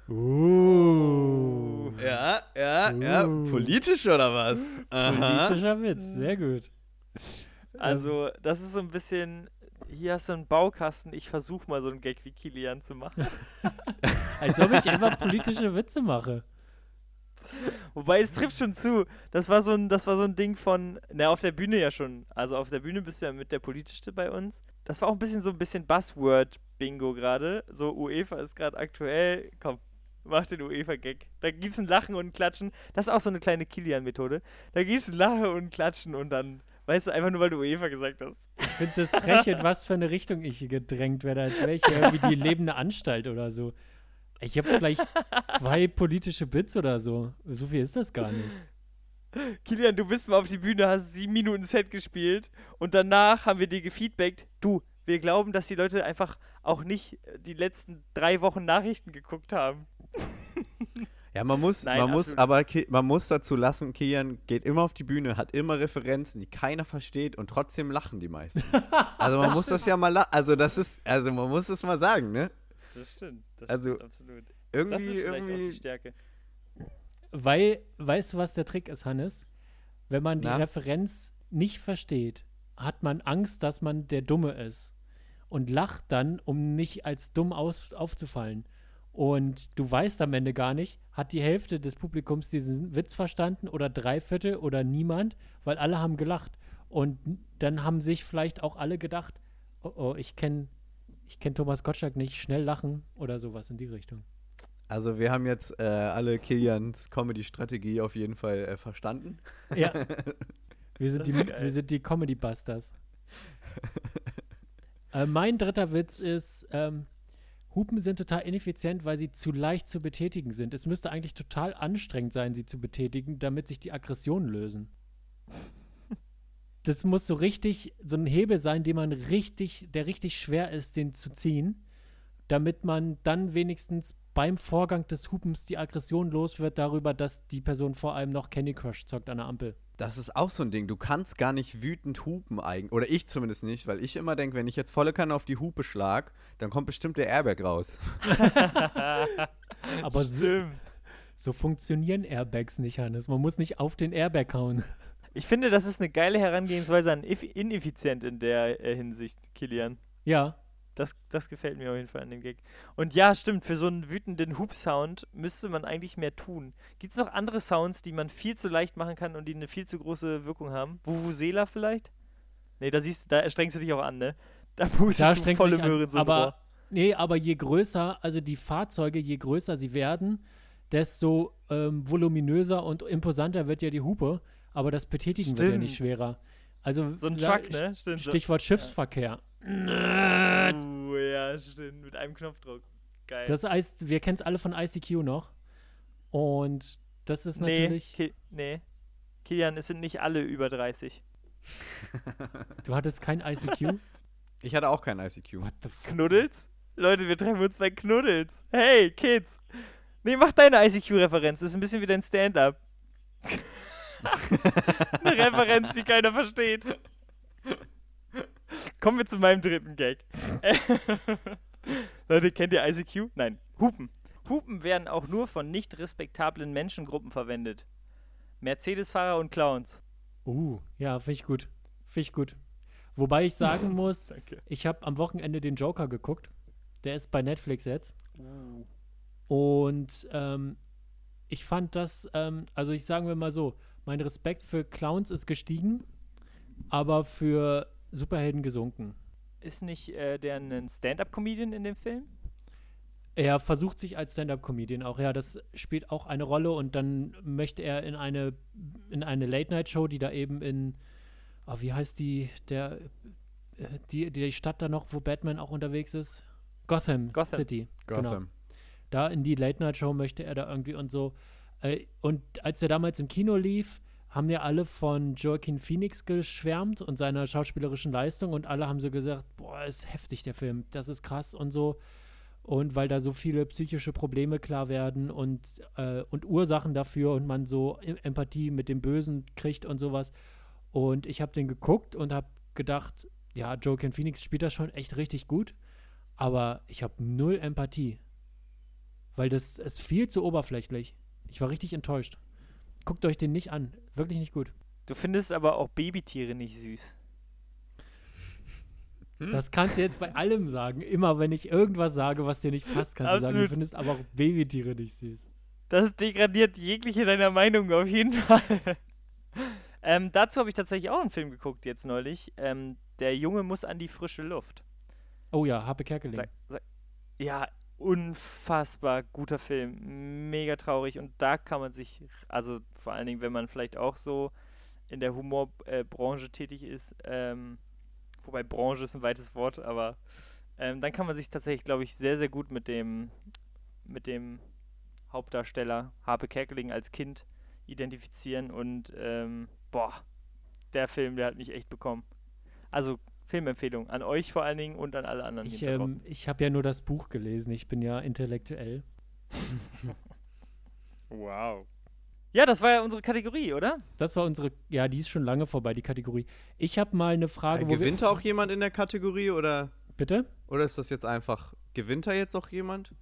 Speaker 1: Uh.
Speaker 3: Ja, ja, ja.
Speaker 1: Uh.
Speaker 3: Politisch oder was?
Speaker 1: Politischer Witz, sehr gut.
Speaker 2: Also, das ist so ein bisschen. Hier hast du einen Baukasten, ich versuche mal so einen Gag wie Kilian zu machen.
Speaker 1: Als ob ich immer politische Witze mache.
Speaker 2: Wobei es trifft schon zu. Das war so ein, das war so ein Ding von, na, auf der Bühne ja schon. Also auf der Bühne bist du ja mit der Politischste bei uns. Das war auch ein bisschen so ein bisschen Buzzword-Bingo gerade. So UEFA ist gerade aktuell. Komm, mach den UEFA-Gag. Da gibt's ein Lachen und ein Klatschen. Das ist auch so eine kleine Kilian-Methode. Da gibt's ein Lachen und ein Klatschen und dann, weißt du, einfach nur weil du UEFA gesagt hast.
Speaker 1: Ich finde das frech, in was für eine Richtung ich gedrängt werde, als wäre ich irgendwie die lebende Anstalt oder so. Ich habe vielleicht zwei politische Bits oder so. So viel ist das gar nicht.
Speaker 2: Kilian, du bist mal auf die Bühne, hast sieben Minuten Set gespielt und danach haben wir dir gefeedbackt, du, wir glauben, dass die Leute einfach auch nicht die letzten drei Wochen Nachrichten geguckt haben.
Speaker 3: Ja, man muss,
Speaker 2: Nein,
Speaker 3: man muss, aber man muss dazu lassen, Kian geht immer auf die Bühne, hat immer Referenzen, die keiner versteht und trotzdem lachen die meisten. Also man muss das ja mal, also das ist, also man muss das mal sagen, ne?
Speaker 2: Das stimmt, das
Speaker 3: Also,
Speaker 2: stimmt absolut. Das
Speaker 3: Irgendwie,
Speaker 2: ist vielleicht auch die
Speaker 3: irgendwie,
Speaker 2: Stärke.
Speaker 1: Weil, weißt du, was der Trick ist, Hannes? Wenn man die
Speaker 3: Na?
Speaker 1: Referenz nicht versteht, hat man Angst, dass man der Dumme ist. Und lacht dann, um nicht als dumm aus, aufzufallen. Und du weißt am Ende gar nicht, hat die Hälfte des Publikums diesen Witz verstanden oder drei Viertel oder niemand, weil alle haben gelacht. Und dann haben sich vielleicht auch alle gedacht, oh, oh ich kenne ich kenn Thomas Gottschalk nicht, schnell lachen oder sowas in die Richtung.
Speaker 3: also wir haben jetzt äh, alle Kilians Comedy-Strategie auf jeden Fall äh, verstanden.
Speaker 1: Ja. Wir sind die, wir sind die Comedy Busters. äh, mein dritter Witz ist, ähm, Hupen sind total ineffizient, weil sie zu leicht zu betätigen sind. Es müsste eigentlich total anstrengend sein, sie zu betätigen, damit sich die Aggressionen lösen. Das muss so richtig, so ein Hebel sein, den man richtig, der richtig schwer ist, den zu ziehen, damit man dann wenigstens beim Vorgang des Hupens die Aggression los wird darüber, dass die Person vor allem noch Candy Crush zockt an der Ampel.
Speaker 3: Das ist auch so ein Ding. Du kannst gar nicht wütend hupen eigentlich. Oder ich zumindest nicht, weil ich immer denke, wenn ich jetzt volle Kanne auf die Hupe schlag, dann kommt bestimmt der Airbag raus.
Speaker 1: Aber so, so funktionieren Airbags nicht, Hannes. Man muss nicht auf den Airbag hauen.
Speaker 2: Ich finde, das ist eine geile Herangehensweise an ineffizient in der äh, Hinsicht, Kilian.
Speaker 1: Ja,
Speaker 2: Das, das gefällt mir auf jeden Fall an dem Gag. Und ja, stimmt, für so einen wütenden Hub-Sound müsste man eigentlich mehr tun. Gibt es noch andere Sounds, die man viel zu leicht machen kann und die eine viel zu große Wirkung haben? Vuvuzela vielleicht? Nee, da siehst da strengst du dich auch an, ne? Da pustest
Speaker 1: da
Speaker 2: du volle. Möhre in so
Speaker 1: aber
Speaker 2: Rohr.
Speaker 1: nee, aber je größer, also die Fahrzeuge, je größer sie werden, desto ähm, voluminöser und imposanter wird ja die Hupe. Aber das Betätigen wird ja nicht
Speaker 2: Stimmt.
Speaker 1: schwerer. Also
Speaker 2: So ein Truck, ne? Stimmt. so.
Speaker 1: Stichwort Schiffsverkehr.
Speaker 2: Uh, ja, stimmt. Mit einem Knopfdruck. Geil.
Speaker 1: Das heißt, wir kennen es alle von ICQ noch. Und das ist
Speaker 2: nee,
Speaker 1: natürlich.
Speaker 2: Ki nee. Kilian, es sind nicht alle über 30.
Speaker 1: Du hattest kein ICQ?
Speaker 3: Ich hatte auch kein ICQ.
Speaker 1: What the fuck?
Speaker 2: Knuddels? Leute, wir treffen uns bei Knuddels. Hey, Kids. Nee, mach deine ICQ-Referenz. Das ist ein bisschen wie dein Stand-up. Eine Referenz, die keiner versteht. Kommen wir zu meinem dritten Gag. Leute, kennt ihr ICQ? Nein. Hupen. Hupen werden auch nur von nicht respektablen Menschengruppen verwendet. Mercedes-Fahrer und Clowns.
Speaker 1: Uh, ja, finde ich gut. Finde ich gut. Wobei ich sagen muss, ich habe am Wochenende den Joker geguckt. Der ist bei Netflix jetzt.
Speaker 2: Uh.
Speaker 1: Und ähm, ich fand das, ähm, also ich sagen wir mal so, mein Respekt für Clowns ist gestiegen, aber für Superhelden gesunken.
Speaker 2: Ist nicht äh, der ein Stand-up-Comedian in dem Film?
Speaker 1: Er versucht sich als Stand-up-Comedian auch, ja, das spielt auch eine Rolle und dann möchte er in eine, in eine Late-Night-Show, die da eben in, oh, wie heißt die, der, äh, die, die Stadt da noch, wo Batman auch unterwegs ist? Gotham,
Speaker 2: Gotham.
Speaker 1: City. Genau.
Speaker 3: Gotham.
Speaker 1: Da in die Late-Night-Show möchte er da irgendwie und so. Äh, und als er damals im Kino lief, haben ja alle von Joaquin Phoenix geschwärmt und seiner schauspielerischen Leistung und alle haben so gesagt, boah, ist heftig der Film, das ist krass und so. Und weil da so viele psychische Probleme klar werden und, äh, und Ursachen dafür und man so E- Empathie mit dem Bösen kriegt und sowas. Und ich habe den geguckt und habe gedacht, ja, Joaquin Phoenix spielt das schon echt richtig gut, aber ich habe null Empathie. Weil das ist viel zu oberflächlich. Ich war richtig enttäuscht. Guckt euch den nicht an. Wirklich nicht gut.
Speaker 2: Du findest aber auch Babytiere nicht süß.
Speaker 3: Hm?
Speaker 1: Das kannst du jetzt bei allem sagen. Immer wenn ich irgendwas sage, was dir nicht passt, kannst du sagen, du
Speaker 2: Absolut.
Speaker 1: findest aber auch Babytiere nicht süß.
Speaker 2: Das degradiert jegliche deiner Meinung auf jeden Fall. ähm, dazu habe ich tatsächlich auch einen Film geguckt jetzt neulich. Ähm, der Junge muss an die frische Luft.
Speaker 1: Oh ja, Harpe Kerkeling.
Speaker 2: Sag, sag, ja, unfassbar guter Film. Mega traurig. Und da kann man sich, also vor allen Dingen, wenn man vielleicht auch so in der Humorbranche äh, tätig ist, ähm, wobei Branche ist ein weites Wort, aber ähm, dann kann man sich tatsächlich, glaube ich, sehr, sehr gut mit dem, mit dem Hauptdarsteller Harpe Kerkeling als Kind identifizieren und ähm, boah, der Film, der hat mich echt bekommen. Also Filmempfehlung an euch vor allen Dingen und an alle anderen
Speaker 1: Ich, ähm, ich habe ja nur das Buch gelesen. Ich bin ja intellektuell.
Speaker 2: Wow. Ja, das war ja unsere Kategorie, oder?
Speaker 1: Das war unsere, ja, die ist schon lange vorbei, die Kategorie. Ich habe mal eine Frage,
Speaker 3: Äh,
Speaker 1: wo
Speaker 3: gewinnt da auch jemand in der Kategorie oder,
Speaker 1: bitte?
Speaker 3: oder ist das jetzt einfach, gewinnt da jetzt auch jemand?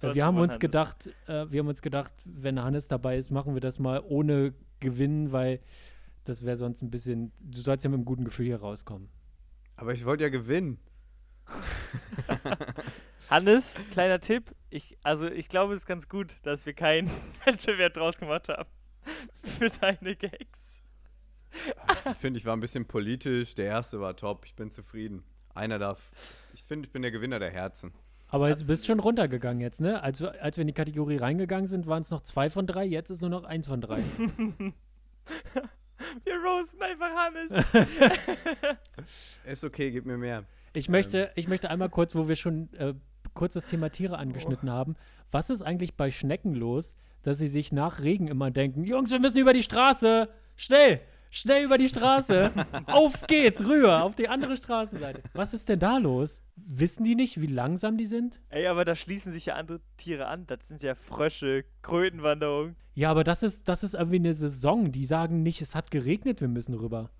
Speaker 1: Äh, wir haben uns
Speaker 2: Hannes.
Speaker 1: gedacht, äh, wir haben uns gedacht, wenn Hannes dabei ist, machen wir das mal ohne Gewinn, weil das wäre sonst ein bisschen, du sollst ja mit einem guten Gefühl hier rauskommen.
Speaker 3: Aber ich wollte ja gewinnen.
Speaker 2: Hannes, kleiner Tipp. Ich, also ich glaube, es ist ganz gut, dass wir keinen Wettbewerb draus gemacht haben. Für deine Gags.
Speaker 3: Ich finde, ich war ein bisschen politisch. Der erste war top. Ich bin zufrieden. Einer darf. Ich finde, ich bin der Gewinner der Herzen.
Speaker 1: Aber jetzt bist schon runtergegangen jetzt, ne? Als, wir- als wir in die Kategorie reingegangen sind, waren es noch zwei von drei, jetzt ist nur noch eins von drei.
Speaker 2: Wir roasten einfach Hannes.
Speaker 3: Ist okay, gib mir mehr.
Speaker 1: Ich möchte, ich möchte einmal kurz, wo wir schon äh, kurz das Thema Tiere angeschnitten haben. Was ist eigentlich bei Schnecken los, dass sie sich nach Regen immer denken, Jungs, wir müssen über die Straße. Schnell, schnell über die Straße. auf geht's, rüber, auf die andere Straßenseite. Was ist denn da los? Wissen die nicht, wie langsam die sind?
Speaker 2: Ey, aber da schließen sich ja andere Tiere an. Das sind ja Frösche, Krötenwanderung.
Speaker 1: Ja, aber das ist, das ist irgendwie eine Saison. Die sagen nicht, es hat geregnet, wir müssen rüber.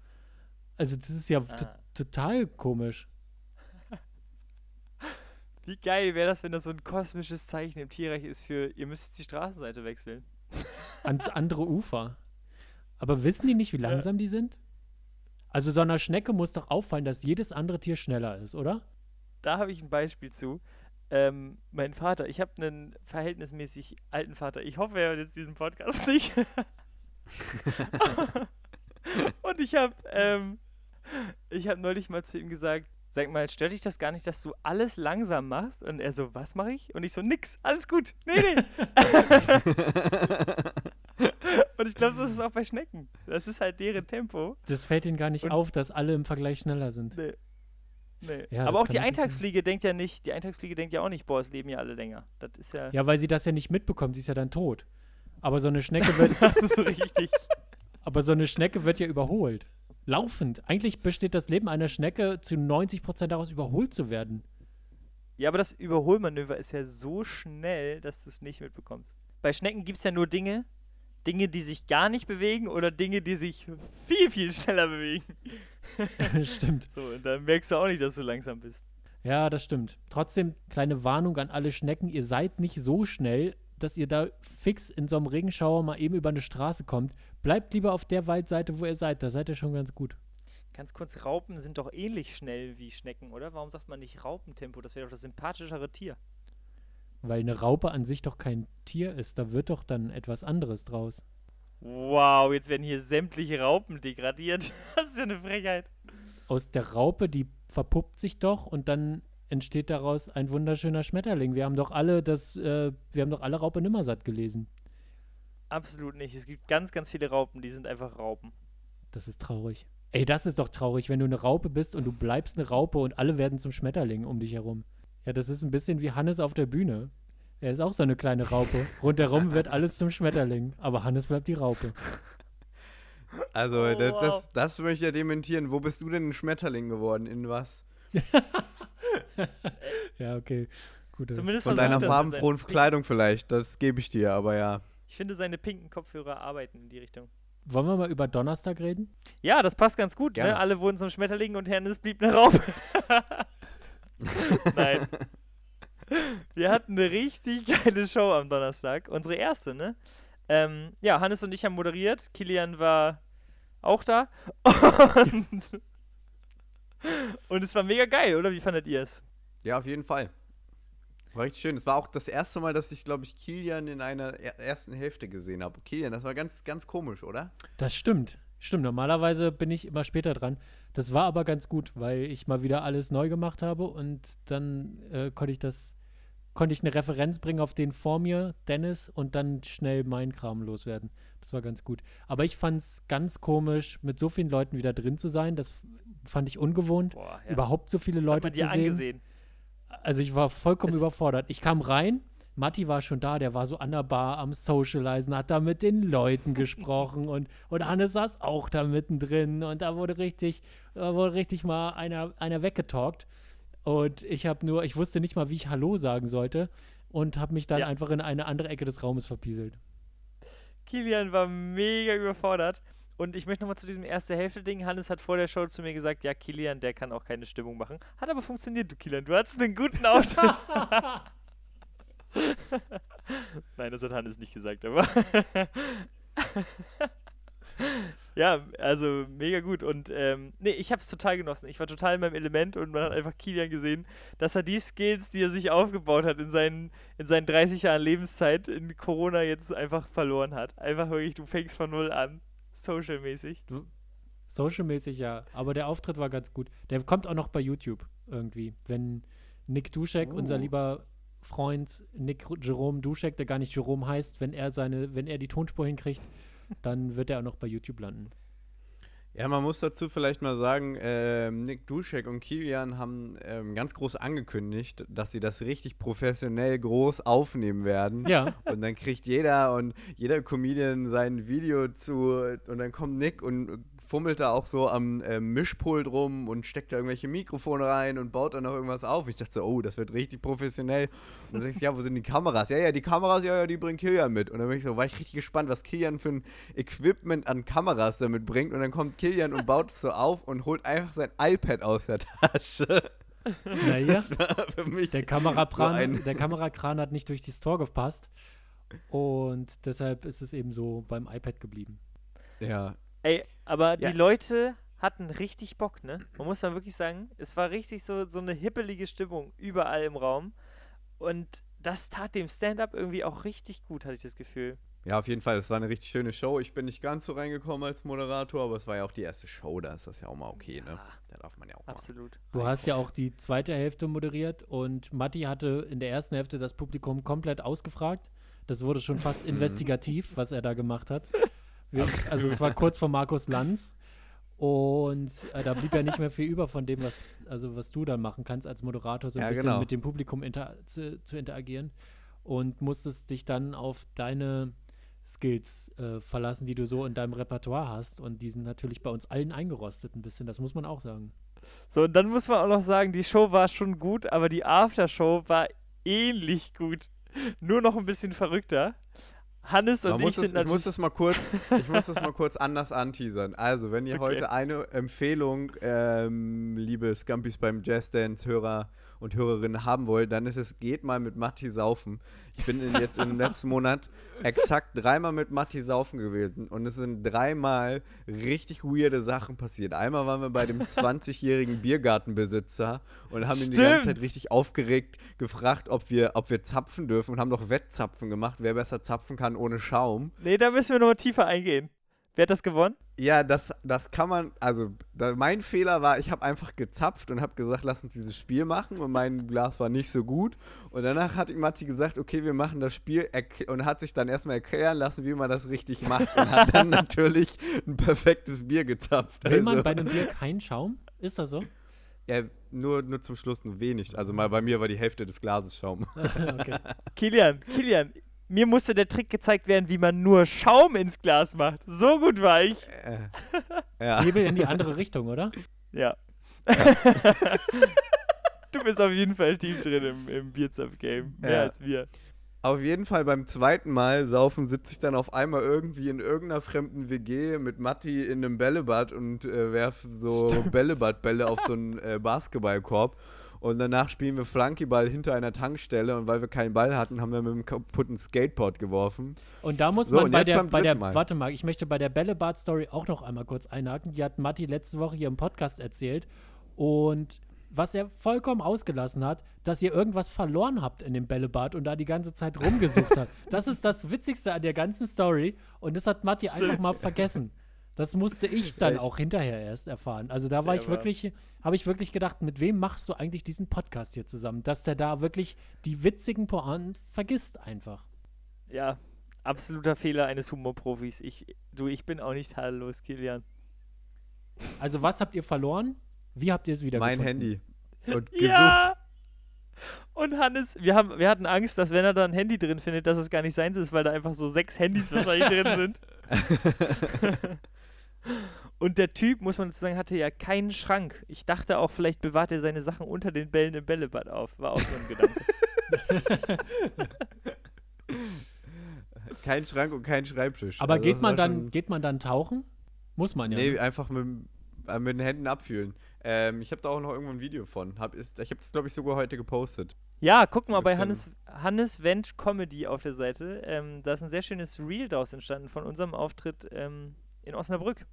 Speaker 1: Also das ist ja
Speaker 2: Ah.
Speaker 1: total komisch.
Speaker 2: Wie geil wäre das, wenn das so ein kosmisches Zeichen im Tierreich ist für, ihr müsst jetzt die Straßenseite wechseln.
Speaker 1: ans andere Ufer. Aber wissen die nicht, wie langsam die sind? Also so einer Schnecke muss doch auffallen, dass jedes andere Tier schneller ist, oder?
Speaker 2: Da habe ich ein Beispiel zu. Ähm, mein Vater, ich habe einen verhältnismäßig alten Vater. Ich hoffe, er hört jetzt diesen Podcast nicht. Und ich habe ähm, ich habe neulich mal zu ihm gesagt, sag mal, stört dich das gar nicht, dass du alles langsam machst? Und er so, was mache ich? Und ich so, nix, alles gut. Nee, nee. Und ich glaube, so ist auch bei Schnecken. Das ist halt deren Tempo.
Speaker 1: Das fällt ihnen gar nicht
Speaker 2: Und-
Speaker 1: auf, dass alle im Vergleich schneller sind.
Speaker 2: Nee. Nee.
Speaker 1: Ja, das
Speaker 2: Aber auch die
Speaker 1: natürlich sein.
Speaker 2: Eintagsfliege denkt ja nicht, die Eintagsfliege denkt ja auch nicht, boah, es leben ja alle länger. Das ist ja,
Speaker 1: Ja, weil sie das ja nicht mitbekommt, sie ist ja dann tot. Aber so eine Schnecke wird,
Speaker 2: so richtig.
Speaker 1: aber so eine Schnecke wird ja überholt. Laufend. Eigentlich besteht das Leben einer Schnecke zu 90% daraus, überholt zu werden.
Speaker 2: Ja, aber das Überholmanöver ist ja so schnell, dass du es nicht mitbekommst. Bei Schnecken gibt es ja nur Dinge, Dinge, die sich gar nicht bewegen oder Dinge, die sich viel, viel schneller bewegen.
Speaker 1: Stimmt.
Speaker 2: So, und dann merkst du auch nicht, dass du langsam bist.
Speaker 1: Ja, das stimmt. Trotzdem, kleine Warnung an alle Schnecken, ihr seid nicht so schnell, dass ihr da fix in so einem Regenschauer mal eben über eine Straße kommt. Bleibt lieber auf der Waldseite, wo ihr seid. Da seid ihr schon ganz gut.
Speaker 2: Ganz kurz, Raupen sind doch ähnlich schnell wie Schnecken, oder? Warum sagt man nicht Raupentempo? Das wäre doch das sympathischere Tier.
Speaker 1: Weil eine Raupe an sich doch kein Tier ist. Da wird doch dann etwas anderes draus.
Speaker 2: Wow, jetzt werden hier sämtliche Raupen degradiert. Das ist ja eine Frechheit.
Speaker 1: Aus der Raupe, die verpuppt sich doch und dann entsteht daraus ein wunderschöner Schmetterling. Wir haben doch alle das, äh, wir haben doch alle Raupe Nimmersatt gelesen.
Speaker 2: Absolut nicht. Es gibt ganz, ganz viele Raupen, die sind einfach Raupen.
Speaker 1: Das ist traurig. Ey, das ist doch traurig, wenn du eine Raupe bist und du bleibst eine Raupe und alle werden zum Schmetterling um dich herum. Ja, das ist ein bisschen wie Hannes auf der Bühne. Er ist auch so eine kleine Raupe. Rundherum wird alles zum Schmetterling, aber Hannes bleibt die Raupe.
Speaker 3: Also,
Speaker 2: Oh,
Speaker 3: das,
Speaker 2: wow.
Speaker 3: das, das möchte ich ja dementieren. Wo bist du denn ein Schmetterling geworden? In was?
Speaker 1: Ja, okay. Gute.
Speaker 2: Zumindest
Speaker 3: Von deiner farbenfrohen Kleidung vielleicht. Das gebe ich dir, aber ja.
Speaker 2: Ich finde, seine pinken Kopfhörer arbeiten in die Richtung.
Speaker 1: Wollen wir mal über Donnerstag reden?
Speaker 2: Ja, das passt ganz gut. Ne? Alle wurden zum Schmetterling und Hernes blieb eine Raupe. Nein. Wir hatten eine richtig geile Show am Donnerstag. Unsere erste, ne? Ähm, ja, Hannes und ich haben moderiert. Kilian war auch da. Und, und es war mega geil, oder? Wie fandet ihr es?
Speaker 3: Ja, auf jeden Fall. War richtig schön. Es war auch das erste Mal, dass ich, glaube ich, Kilian in einer er ersten Hälfte gesehen habe. Kilian, das war ganz, ganz komisch, oder?
Speaker 1: Das stimmt. Stimmt, normalerweise bin ich immer später dran. Das war aber ganz gut, weil ich mal wieder alles neu gemacht habe und dann äh, konnte ich das, konnte ich eine Referenz bringen auf den vor mir, Dennis, und dann schnell meinen Kram loswerden. Das war ganz gut. Aber ich fand es ganz komisch, mit so vielen Leuten wieder drin zu sein. Das fand ich ungewohnt.
Speaker 2: Boah, ja.
Speaker 1: Überhaupt so viele Leute zu sehen.
Speaker 2: angesehen.
Speaker 1: Also ich war vollkommen
Speaker 2: Es-
Speaker 1: überfordert. Ich kam rein, Matti war schon da, der war so an der Bar am Socializen, hat da mit den Leuten gesprochen und, und Hannes saß auch da mittendrin und da wurde richtig, da wurde richtig mal einer, einer weggetalkt. Und ich habe nur, ich wusste nicht mal, wie ich Hallo sagen sollte und habe mich dann
Speaker 2: Ja.
Speaker 1: einfach in eine andere Ecke des Raumes verpieselt.
Speaker 2: Kilian war mega überfordert. Und ich möchte nochmal zu diesem erste Hälfte-Ding. Hannes hat vor der Show zu mir gesagt, ja, Kilian, der kann auch keine Stimmung machen. Hat aber funktioniert, du Kilian. Du hattest einen guten Auftritt. Nein, das hat Hannes nicht gesagt, aber. ja, also mega gut. Und ähm, nee, ich habe es total genossen. Ich war total in meinem Element und man hat einfach Kilian gesehen, dass er die Skills, die er sich aufgebaut hat in seinen, in seinen 30 Jahren Lebenszeit in Corona jetzt einfach verloren hat. Einfach wirklich, du fängst von null an. Social-mäßig.
Speaker 1: Social-mäßig ja, aber der Auftritt war ganz gut. Der kommt auch noch bei YouTube irgendwie. Wenn Nick Duschek, unser
Speaker 3: Uh.
Speaker 1: lieber Freund Nick Jerome Duschek, der gar nicht Jerome heißt, wenn er seine, wenn er die Tonspur hinkriegt, dann wird er auch noch bei YouTube landen.
Speaker 3: Ja, man muss dazu vielleicht mal sagen, ähm, Nick Duschek und Kilian haben ähm, ganz groß angekündigt, dass sie das richtig professionell groß aufnehmen werden.
Speaker 1: Ja,
Speaker 3: Und dann kriegt jeder und jeder Comedian sein Video zu und dann kommt Nick und fummelt da auch so am äh, Mischpult rum und steckt da irgendwelche Mikrofone rein und baut dann noch irgendwas auf. Ich dachte so, oh, das wird richtig professionell. Und dann sag ich, ja, wo sind die Kameras? Ja, ja, die Kameras, ja, ja, die bringt Kilian mit. Und dann bin ich so, war ich richtig gespannt, was Kilian für ein Equipment an Kameras damit bringt. Und dann kommt Kilian und baut es so auf und holt einfach sein iPad aus der Tasche.
Speaker 1: naja,
Speaker 3: für mich
Speaker 1: der Kamerakran,
Speaker 3: so
Speaker 1: der Kamerakran hat nicht durch das Tor gepasst und deshalb ist es eben so beim iPad geblieben.
Speaker 3: ja,
Speaker 2: Ey, aber
Speaker 3: Ja.
Speaker 2: die Leute hatten richtig Bock, ne? Man muss dann wirklich sagen, es war richtig so, so eine hippelige Stimmung überall im Raum. Und das tat dem Stand-up irgendwie auch richtig gut, hatte ich das Gefühl.
Speaker 3: Ja, auf jeden Fall. Es war eine richtig schöne Show. Ich bin nicht ganz so reingekommen als Moderator, aber es war ja auch die erste Show. Da ist das ja auch mal okay, ne? Da darf man ja auch mal.
Speaker 2: Absolut.
Speaker 1: Du hast ja auch die zweite Hälfte moderiert und Matti hatte in der ersten Hälfte das Publikum komplett ausgefragt. Das wurde schon fast investigativ, was er da gemacht hat. Also es war kurz vor Markus Lanz und äh, da blieb ja nicht mehr viel über von dem, was, also was du dann machen kannst als Moderator, so ein
Speaker 3: Ja,
Speaker 1: bisschen
Speaker 3: genau.
Speaker 1: mit dem Publikum inter zu, zu interagieren und musstest dich dann auf deine Skills äh, verlassen, die du so in deinem Repertoire hast und die sind natürlich bei uns allen eingerostet ein bisschen, das muss man auch sagen.
Speaker 2: So, und dann muss man auch noch sagen, die Show war schon gut, aber die Aftershow war ähnlich gut. Nur noch ein bisschen verrückter. Hannes und
Speaker 3: Man
Speaker 2: ich sind
Speaker 3: es, ich
Speaker 2: natürlich.
Speaker 3: muss das mal kurz, ich muss das mal kurz anders anteasern. Also, wenn ihr
Speaker 2: Okay.
Speaker 3: heute eine Empfehlung, ähm, liebe Scampis beim Jazzdance-Hörer und Hörerinnen haben wollt, dann ist es, geht mal mit Matti saufen. Ich bin in, jetzt im letzten Monat exakt dreimal mit Matti saufen gewesen und es sind dreimal richtig weirde Sachen passiert. Einmal waren wir bei dem 20-jährigen Biergartenbesitzer und haben ihn die ganze
Speaker 2: Stimmt.
Speaker 3: Zeit richtig aufgeregt gefragt, ob wir, ob wir zapfen dürfen und haben noch Wettzapfen gemacht, wer besser zapfen kann ohne Schaum.
Speaker 2: nee, da müssen wir nochmal tiefer eingehen. Wer hat das gewonnen?
Speaker 3: Ja, das, das kann man, also da, mein Fehler war, ich habe einfach gezapft und habe gesagt, lass uns dieses Spiel machen und mein Glas war nicht so gut. Und danach hat Matti gesagt, okay, wir machen das Spiel und hat sich dann erstmal erklären lassen, wie man das richtig macht und hat dann natürlich ein perfektes Bier gezapft.
Speaker 1: Will man
Speaker 3: Also-
Speaker 1: bei einem Bier keinen Schaum? Ist das so?
Speaker 3: Ja, nur, nur zum Schluss ein wenig. Also mal bei mir war die Hälfte des Glases Schaum.
Speaker 1: okay.
Speaker 2: Kilian, Kilian, mir musste der Trick gezeigt werden, wie man nur Schaum ins Glas macht. So gut war ich.
Speaker 3: Äh, ja.
Speaker 1: Hebel in die andere Richtung, oder?
Speaker 2: Ja. du bist auf jeden Fall tief drin im, im Bierzapf-Game. Mehr
Speaker 3: Ja.
Speaker 2: als wir.
Speaker 3: Auf jeden Fall beim zweiten Mal saufen sitze ich dann auf einmal irgendwie in irgendeiner fremden WG mit Matti in einem Bällebad und äh, werf so Bällebadbälle auf so einen äh, Basketballkorb. Und danach spielen wir Flunkyball hinter einer Tankstelle und weil wir keinen Ball hatten, haben wir mit einem kaputten Skateboard geworfen.
Speaker 1: Und da muss
Speaker 3: So,
Speaker 1: man bei der, bei der,
Speaker 3: Mal.
Speaker 1: warte mal, ich möchte bei der Bällebad-Story auch noch einmal kurz einhaken. Die hat Matti letzte Woche hier im Podcast erzählt. Und was er vollkommen ausgelassen hat, dass ihr irgendwas verloren habt in dem Bällebad und da die ganze Zeit rumgesucht habt. Das ist das Witzigste an der ganzen Story. Und das hat Matti einfach mal vergessen. Das musste ich dann
Speaker 3: Echt?
Speaker 1: auch hinterher erst erfahren. Also da war
Speaker 2: Sehr
Speaker 1: ich wirklich, habe ich wirklich gedacht, mit wem machst du eigentlich diesen Podcast hier zusammen? Dass der da wirklich die witzigen Pointen vergisst einfach.
Speaker 2: Ja, absoluter Fehler eines Humorprofis. Ich, du, ich bin auch nicht tadellos, Kilian.
Speaker 1: Also was habt ihr verloren? Wie habt ihr es wieder
Speaker 3: mein
Speaker 1: gefunden?
Speaker 3: Handy. Und gesucht.
Speaker 2: Ja! Und Hannes, wir, haben, wir hatten Angst, dass wenn er da ein Handy drin findet, dass es gar nicht seins ist, weil da einfach so sechs Handys wahrscheinlich drin sind. Und der Typ, muss man sagen, hatte ja keinen Schrank. Ich dachte auch, vielleicht bewahrt er seine Sachen unter den Bällen im Bällebad auf. War auch so ein Gedanke.
Speaker 3: Kein Schrank und kein Schreibtisch.
Speaker 1: Aber
Speaker 3: Also
Speaker 1: geht
Speaker 3: das
Speaker 1: man dann, geht man dann tauchen? Muss man ja.
Speaker 3: Nee,
Speaker 1: ne?
Speaker 3: einfach mit, äh, mit den Händen abfühlen. Ähm, ich habe da auch noch irgendwo ein Video von. Hab, ist, ich habe es, glaube ich, sogar heute gepostet.
Speaker 2: Ja, guck mal bei Hannes, Hannes Wendt Comedy auf der Seite. Ähm, da ist ein sehr schönes Reel daraus entstanden von unserem Auftritt ähm, in Osnabrück.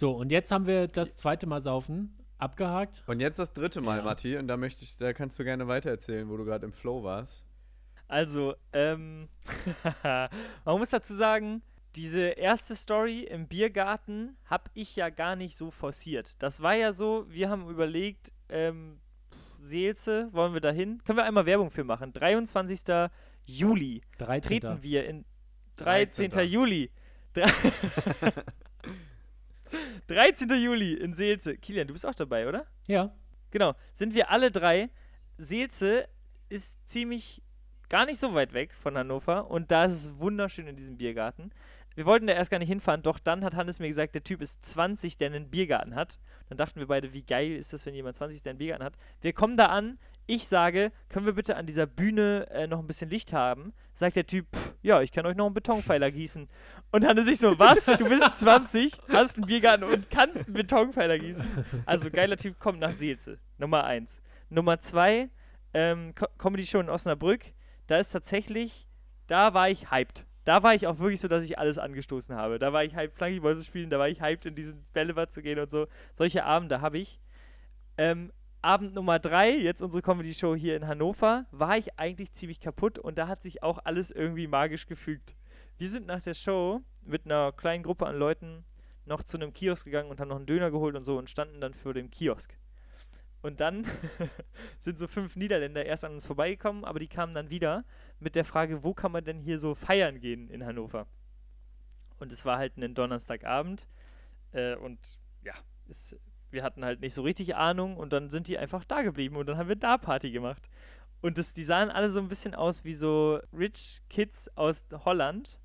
Speaker 1: So, und jetzt haben wir das zweite Mal saufen abgehakt.
Speaker 3: Und jetzt das dritte Mal,
Speaker 1: Ja.
Speaker 3: Matti. Und da möchte ich, da kannst du gerne weitererzählen, wo du gerade im Flow warst.
Speaker 2: Also, ähm, man muss dazu sagen, diese erste Story im Biergarten habe ich ja gar nicht so forciert. Das war ja so, wir haben überlegt, ähm, Seelze, wollen wir da hin? Können wir einmal Werbung für machen? 23. Juli
Speaker 1: 13.
Speaker 2: treten wir in 13.
Speaker 3: 13..
Speaker 2: Juli. Dre- 13. Juli in Seelze. Kilian, du bist auch dabei, oder?
Speaker 1: Ja.
Speaker 2: Genau, sind wir alle drei. Seelze ist ziemlich gar nicht so weit weg von Hannover und da ist es wunderschön in diesem Biergarten. Wir wollten da erst gar nicht hinfahren, doch dann hat Hannes mir gesagt, der Typ ist 20, der einen Biergarten hat. Dann dachten wir beide, wie geil ist das, wenn jemand 20 ist, der einen Biergarten hat. Wir kommen da an, ich sage, können wir bitte an dieser Bühne äh, noch ein bisschen Licht haben? Sagt der Typ, "Pff, ja, ich kann euch noch einen Betonpfeiler gießen. Und Hannes sich so, was? Du bist 20, hast einen Biergarten und kannst einen Betonpfeiler gießen? Also geiler Typ kommt nach Seelze. Nummer eins. Nummer zwei, ähm, Co Comedy Show in Osnabrück. Da ist tatsächlich, da war ich hyped. Da war ich auch wirklich so, dass ich alles angestoßen habe. Da war ich hyped, Flunkyball zu spielen, da war ich hyped, in diesen Bällebad zu gehen und so. Solche Abende habe ich. Ähm, Abend Nummer drei, jetzt unsere Comedy-Show hier in Hannover, war ich eigentlich ziemlich kaputt und da hat sich auch alles irgendwie magisch gefügt. Wir sind nach der Show mit einer kleinen Gruppe an Leuten noch zu einem Kiosk gegangen und haben noch einen Döner geholt und so und standen dann vor dem Kiosk. Und dann sind so fünf Niederländer erst an uns vorbeigekommen, aber die kamen dann wieder mit der Frage, wo kann man denn hier so feiern gehen in Hannover? Und es war halt ein Donnerstagabend äh, und ja, es, wir hatten halt nicht so richtig Ahnung und dann sind die einfach da geblieben und dann haben wir da Party gemacht. Und das, die sahen alle so ein bisschen aus wie so Rich Kids aus Holland.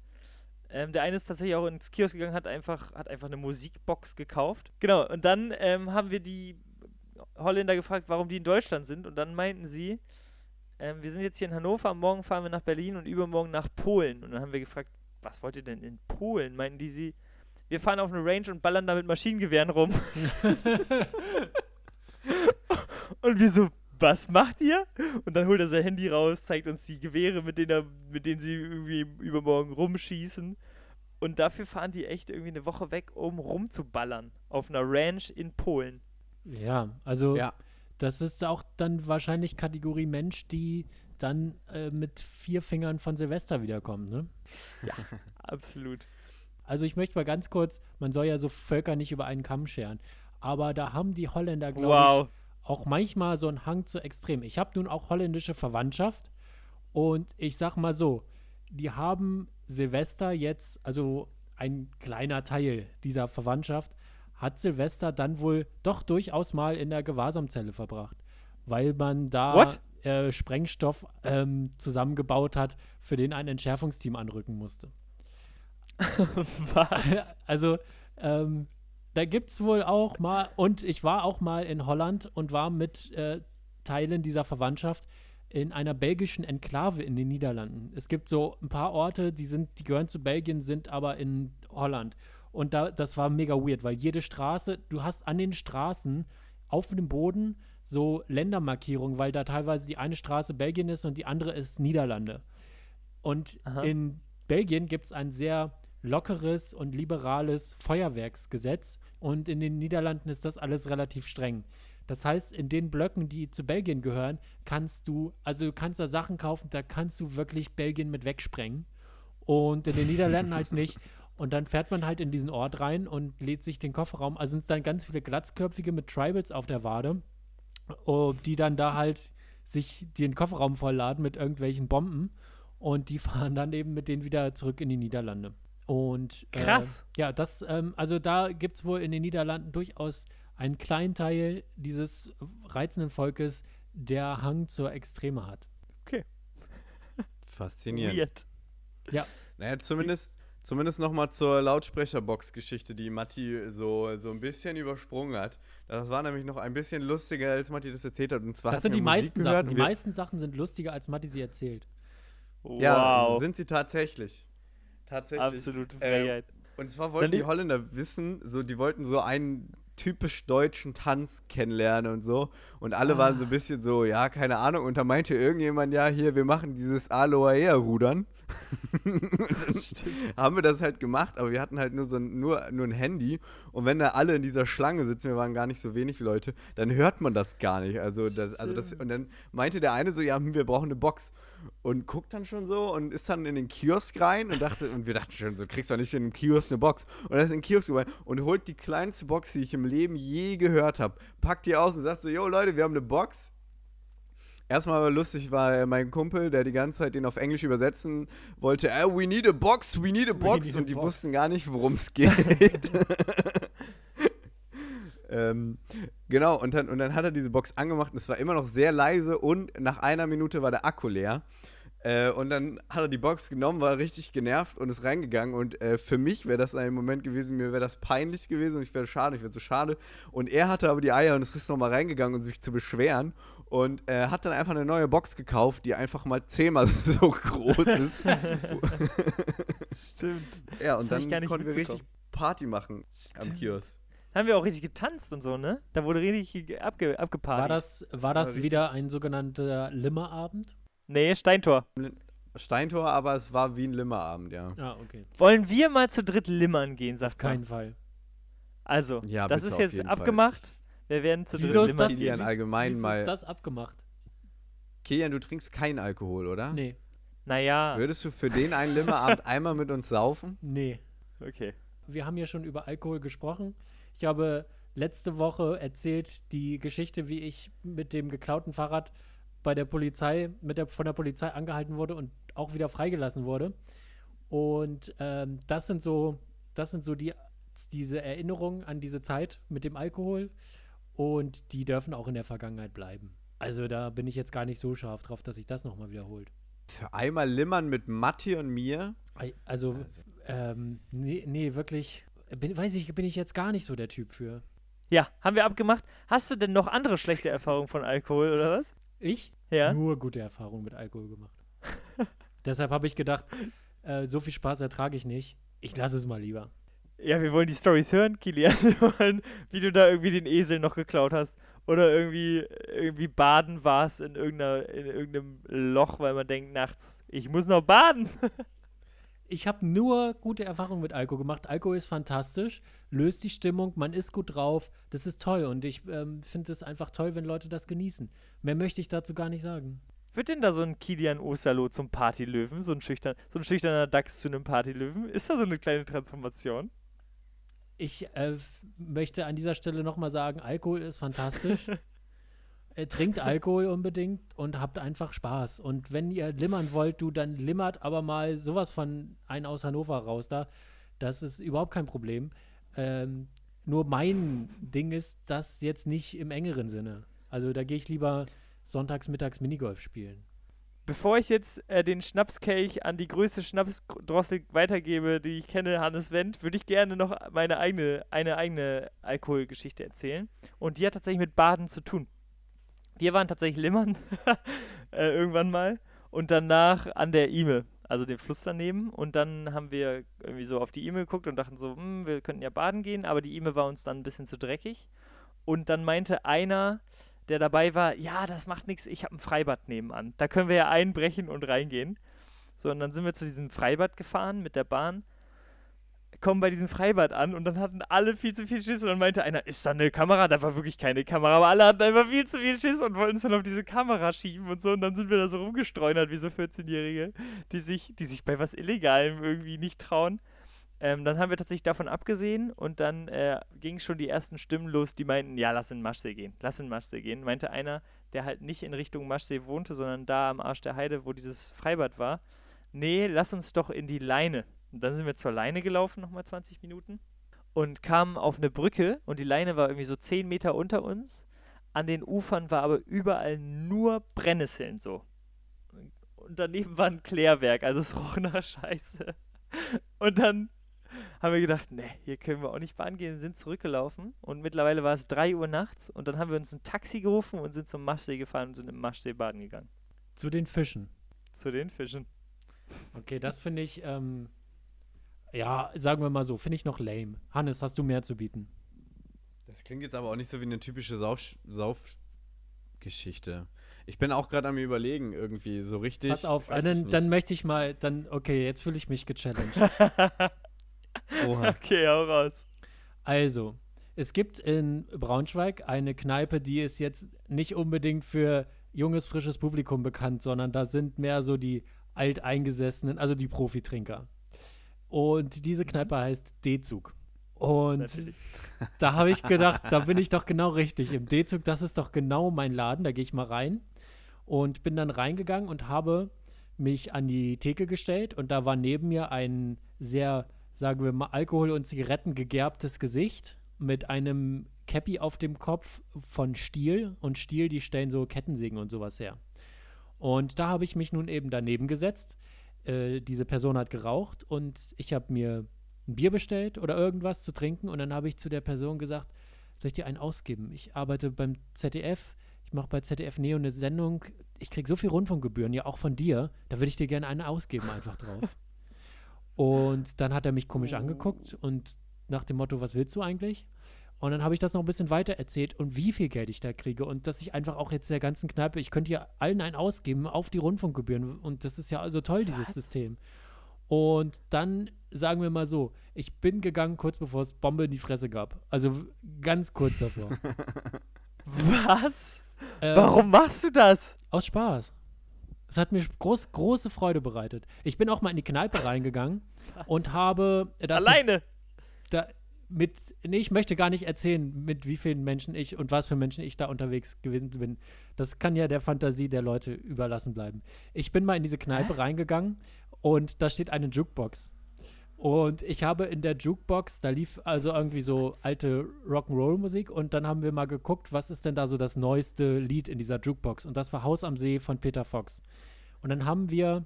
Speaker 2: Ähm, der eine ist tatsächlich auch ins Kiosk gegangen, hat einfach, hat einfach eine Musikbox gekauft. Genau, und dann ähm, haben wir die Holländer gefragt, warum die in Deutschland sind. Und dann meinten sie, ähm, wir sind jetzt hier in Hannover, morgen fahren wir nach Berlin und übermorgen nach Polen. Und dann haben wir gefragt, was wollt ihr denn in Polen? Meinten die sie, wir fahren auf eine Range und ballern da mit Maschinengewehren rum. und wir so, was macht ihr? Und dann holt er sein Handy raus, zeigt uns die Gewehre, mit denen, er, mit denen sie irgendwie übermorgen rumschießen. Und dafür fahren die echt irgendwie eine Woche weg, um rumzuballern. Auf einer Ranch in Polen.
Speaker 1: Ja, also
Speaker 3: Ja.
Speaker 1: das ist auch dann wahrscheinlich Kategorie Mensch, die dann äh, mit vier Fingern von Silvester wiederkommt, ne?
Speaker 2: Absolut.
Speaker 1: Also ich möchte mal ganz kurz, man soll ja so Völker nicht über einen Kamm scheren, aber da haben die Holländer, glaube
Speaker 2: Wow.
Speaker 1: ich, auch manchmal so einen Hang zu extrem. Ich habe nun auch holländische Verwandtschaft und ich sag mal so, die haben Silvester jetzt, also ein kleiner Teil dieser Verwandtschaft, hat Silvester dann wohl doch durchaus mal in der Gewahrsamzelle verbracht, weil man da äh, Sprengstoff ähm, zusammengebaut hat, für den ein Entschärfungsteam anrücken musste.
Speaker 2: Was?
Speaker 1: Also, ähm, da gibt es wohl auch mal, und ich war auch mal in Holland und war mit äh, Teilen dieser Verwandtschaft in einer belgischen Enklave in den Niederlanden. Es gibt so ein paar Orte, die sind, die gehören zu Belgien, sind aber in Holland. Und da, das war mega weird, weil jede Straße, du hast an den Straßen auf dem Boden so Ländermarkierungen, weil da teilweise die eine Straße Belgien ist und die andere ist Niederlande. Und
Speaker 2: Aha.
Speaker 1: in Belgien gibt es ein sehr lockeres und liberales Feuerwerksgesetz und in den Niederlanden ist das alles relativ streng. Das heißt, in den Blöcken, die zu Belgien gehören, kannst du, also du kannst da Sachen kaufen, da kannst du wirklich Belgien mit wegsprengen. Und in den Niederlanden halt nicht. Und dann fährt man halt in diesen Ort rein und lädt sich den Kofferraum. Also sind dann ganz viele Glatzköpfige mit Tribals auf der Wade, die dann da halt sich den Kofferraum vollladen mit irgendwelchen Bomben. Und die fahren dann eben mit denen wieder zurück in die Niederlande. Und äh,
Speaker 2: Krass.
Speaker 1: ja, das, ähm, also da gibt es wohl in den Niederlanden durchaus einen kleinen Teil dieses reizenden Volkes, der Hang zur Extreme hat.
Speaker 3: Faszinierend.
Speaker 2: Weird.
Speaker 3: Naja, zumindest, zumindest nochmal zur Lautsprecherbox-Geschichte, die Matti so, so ein bisschen übersprungen hat. Das war nämlich noch ein bisschen lustiger, als Matti das erzählt hat. Und zwar
Speaker 1: Das sind die
Speaker 3: Musik
Speaker 1: meisten
Speaker 3: gehört
Speaker 1: Sachen. Die
Speaker 3: wir-
Speaker 1: meisten Sachen sind lustiger, als Matti sie erzählt.
Speaker 3: Ja,
Speaker 2: Wow.
Speaker 3: sind sie tatsächlich. Tatsächlich.
Speaker 2: Absolute
Speaker 3: Äh,
Speaker 2: Freiheit.
Speaker 3: Und zwar wollten die Holländer wissen, so, die wollten so einen typisch deutschen Tanz kennenlernen und so. Und alle waren so ein bisschen so, ja, keine Ahnung. Und da meinte irgendjemand, ja, hier, wir machen dieses Aloha-Rudern. haben wir das halt gemacht, aber wir hatten halt nur so ein, nur, nur ein Handy. Und wenn da alle in dieser Schlange sitzen, wir waren gar nicht so wenig Leute, dann hört man das gar nicht. Also das, also das, und dann meinte der eine so, ja, hm, wir brauchen eine Box. Und guckt dann schon so und ist dann in den Kiosk rein und dachte, und wir dachten schon so, kriegst du nicht in einem Kiosk eine Box. Und er ist in den Kiosk rein und holt die kleinste Box, die ich im Leben je gehört habe, packt die aus und sagt so, yo Leute, wir haben eine Box. Erstmal war lustig war äh, mein Kumpel, der die ganze Zeit den auf Englisch übersetzen wollte, äh, we need a box, we need a box.
Speaker 1: need a
Speaker 3: und die
Speaker 1: box.
Speaker 3: wussten gar nicht, worum es geht. ähm, genau, und dann, und dann hat er diese Box angemacht und es war immer noch sehr leise und nach einer Minute war der Akku leer. Äh, und dann hat er die Box genommen, war richtig genervt und ist reingegangen. Und äh, für mich wäre das ein Moment gewesen, mir wäre das peinlich gewesen und ich wäre schade, ich wäre so schade. Und er hatte aber die Eier und ist nochmal reingegangen, um sich zu beschweren. Und äh, hat dann einfach eine neue Box gekauft, die einfach mal zehnmal so groß ist.
Speaker 2: Stimmt.
Speaker 3: ja, und
Speaker 2: Das
Speaker 3: dann konnten wir richtig. Party machen am
Speaker 2: Stimmt.
Speaker 3: Kiosk.
Speaker 2: Da haben wir auch richtig getanzt und so, ne? Da wurde richtig ge- abge abgepartet.
Speaker 1: War das, war das
Speaker 3: richtig-
Speaker 1: wieder ein sogenannter Limmerabend?
Speaker 2: Nee, Steintor.
Speaker 3: Steintor, aber es war wie ein Limmerabend, ja.
Speaker 1: Ah, okay.
Speaker 2: Wollen wir mal zu dritt limmern gehen,
Speaker 1: Auf
Speaker 2: sagt man.
Speaker 1: keinen Fall.
Speaker 2: Also,
Speaker 3: Ja,
Speaker 2: das ist
Speaker 3: auf
Speaker 2: jetzt
Speaker 3: jeden Fall.
Speaker 2: Wir werden zu
Speaker 1: Wieso ist das.
Speaker 3: Kilian allgemein
Speaker 1: wie
Speaker 3: mal-
Speaker 1: ist das abgemacht?
Speaker 3: Kilian, du trinkst keinen Alkohol, oder?
Speaker 1: Nee,
Speaker 2: Naja,
Speaker 3: Würdest du für den einen Limmerabend einmal mit uns saufen?
Speaker 1: nee.
Speaker 2: okay.
Speaker 1: Wir haben ja schon über Alkohol gesprochen. Ich habe letzte Woche erzählt die Geschichte, wie ich mit dem geklauten Fahrrad bei der Polizei, mit der, von der Polizei angehalten wurde und auch wieder freigelassen wurde. Und ähm, das sind so, das sind so die, diese Erinnerungen an diese Zeit mit dem Alkohol. Und die dürfen auch in der Vergangenheit bleiben. Also da bin ich jetzt gar nicht so scharf drauf, dass sich das nochmal wiederholt.
Speaker 3: Für einmal Limmern mit Matti und mir?
Speaker 1: Ei- Also, ähm, nee, nee, wirklich, bin, weiß ich, bin ich jetzt gar nicht so der Typ für.
Speaker 2: Ja, haben wir abgemacht. Hast du denn noch andere schlechte Erfahrungen von Alkohol oder was?
Speaker 1: Ich?
Speaker 2: Ja.
Speaker 1: Nur gute Erfahrungen mit Alkohol gemacht. Deshalb habe ich gedacht, äh, so viel Spaß ertrage ich nicht. Ich lasse es mal lieber.
Speaker 2: Ja, wir wollen die Stories hören, Kilian. Wir wollen, wie du da irgendwie den Esel noch geklaut hast. Oder irgendwie, irgendwie baden warst in, irgendeiner, in irgendeinem Loch, weil man denkt nachts, ich muss noch baden.
Speaker 1: Ich habe nur gute Erfahrungen mit Alkohol gemacht. Alkohol ist fantastisch, löst die Stimmung, man ist gut drauf. Das ist toll und ich ähm, finde es einfach toll, wenn Leute das genießen. Mehr möchte ich dazu gar nicht sagen.
Speaker 2: Wird denn da so ein Kilian Osterloh zum Partylöwen? So ein, schüchtern, so ein schüchterner Dachs zu einem Partylöwen? Ist da so eine kleine Transformation?
Speaker 1: Ich äh, möchte an dieser Stelle nochmal sagen, Alkohol ist fantastisch. äh, trinkt Alkohol unbedingt und habt einfach Spaß. Und wenn ihr limmern wollt, du, dann limmert aber mal sowas von ein aus Hannover raus da. Das ist überhaupt kein Problem. Ähm, Nur mein Ding ist das jetzt nicht im engeren Sinne. Also da gehe ich lieber sonntags, mittags Minigolf spielen.
Speaker 2: Bevor ich jetzt äh, den Schnapskelch an die größte Schnapsdrossel weitergebe, die ich kenne, Hannes Wendt, würde ich gerne noch meine eigene, eine eigene Alkoholgeschichte erzählen. Und die hat tatsächlich mit Baden zu tun. Wir waren tatsächlich Limmern äh, irgendwann mal und danach an der Ime, also dem Fluss daneben. Und dann haben wir irgendwie so auf die Ime geguckt und dachten so, hm, wir könnten ja baden gehen, aber die Ime war uns dann ein bisschen zu dreckig. Und dann meinte einer, der dabei war, ja, das macht nichts, ich habe ein Freibad nebenan. Da können wir ja einbrechen und reingehen. So, und dann sind wir zu diesem Freibad gefahren mit der Bahn, kommen bei diesem Freibad an und dann hatten alle viel zu viel Schiss und dann meinte einer, ist da eine Kamera? Da war wirklich keine Kamera, aber alle hatten einfach viel zu viel Schiss und wollten es dann auf diese Kamera schieben und so und dann sind wir da so rumgestreunert wie so 14-Jährige, die sich, die sich bei was Illegalem irgendwie nicht trauen. Ähm, dann haben wir tatsächlich davon abgesehen und dann äh, gingen schon die ersten Stimmen los, die meinten, ja, lass in Maschsee gehen, lass in Maschsee gehen. Meinte einer, der halt nicht in Richtung Maschsee wohnte, sondern da am Arsch der Heide, wo dieses Freibad war. Nee, lass uns doch in die Leine. Und dann sind wir zur Leine gelaufen, nochmal 20 Minuten. Und kamen auf eine Brücke und die Leine war irgendwie so 10 Meter unter uns. An den Ufern war aber überall nur Brennnesseln so. Und daneben war ein Klärwerk, also es roch nach Scheiße. Und dann haben wir gedacht, nee, hier können wir auch nicht bahn gehen, sind zurückgelaufen und mittlerweile war es 3 Uhr nachts und dann haben wir uns ein Taxi gerufen und sind zum Maschsee gefahren und sind im Maschsee baden gegangen.
Speaker 1: Zu den Fischen.
Speaker 2: Zu den Fischen.
Speaker 1: Okay, das finde ich, ähm, ja, sagen wir mal so, finde ich noch lame. Hannes, hast du mehr zu bieten?
Speaker 3: Das klingt jetzt aber auch nicht so wie eine typische Sauf Saufgeschichte. Ich bin auch gerade am überlegen, irgendwie so richtig.
Speaker 1: Pass auf, dann, dann möchte ich mal, dann, okay, jetzt fühle ich mich gechallenged.
Speaker 3: Oha.
Speaker 2: Okay, hau raus.
Speaker 1: Also, es gibt in Braunschweig eine Kneipe, die ist jetzt nicht unbedingt für junges, frisches Publikum bekannt, sondern da sind mehr so die alteingesessenen, also die Profitrinker. Und diese Kneipe heißt D-Zug. Und
Speaker 2: Natürlich.
Speaker 1: da habe ich gedacht, da bin ich doch genau richtig. Im D-Zug, das ist doch genau mein Laden, da gehe ich mal rein. Und bin dann reingegangen und habe mich an die Theke gestellt und da war neben mir ein sehr, sagen wir mal, Alkohol und Zigaretten gegerbtes Gesicht mit einem Cappy auf dem Kopf von Stiel und Stiel, die stellen so Kettensägen und sowas her. Und da habe ich mich nun eben daneben gesetzt. Äh, diese Person hat geraucht und ich habe mir ein Bier bestellt oder irgendwas zu trinken und dann habe ich zu der Person gesagt, soll ich dir einen ausgeben? Ich arbeite beim ZDF, ich mache bei ZDF Neo eine Sendung, ich kriege so viel Rundfunkgebühren, ja auch von dir, da würde ich dir gerne einen ausgeben einfach drauf. Und dann hat er mich komisch angeguckt und nach dem Motto, was willst du eigentlich? Und dann habe ich das noch ein bisschen weiter erzählt und wie viel Geld ich da kriege und dass ich einfach auch jetzt der ganzen Kneipe, ich könnte ja allen einen ausgeben auf die Rundfunkgebühren und das ist ja also toll, dieses System. Und dann sagen wir mal so, ich bin gegangen kurz bevor es Bombe in die Fresse gab. Also ganz kurz davor.
Speaker 2: Was?
Speaker 1: Ähm,
Speaker 2: Warum machst du das?
Speaker 1: Aus Spaß. Es hat mir groß, große Freude bereitet. Ich bin auch mal in die Kneipe reingegangen und habe das
Speaker 2: Alleine.
Speaker 1: da mit, nee, ich möchte gar nicht erzählen, mit wie vielen Menschen ich und was für Menschen ich da unterwegs gewesen bin. Das kann ja der Fantasie der Leute überlassen bleiben. Ich bin mal in diese Kneipe reingegangen und da steht eine Jukebox. Und ich habe in der Jukebox, da lief also irgendwie so alte Rock'n'Roll-Musik und dann haben wir mal geguckt, was ist denn da so das neueste Lied in dieser Jukebox. Und das war Haus am See von Peter Fox. Und dann haben wir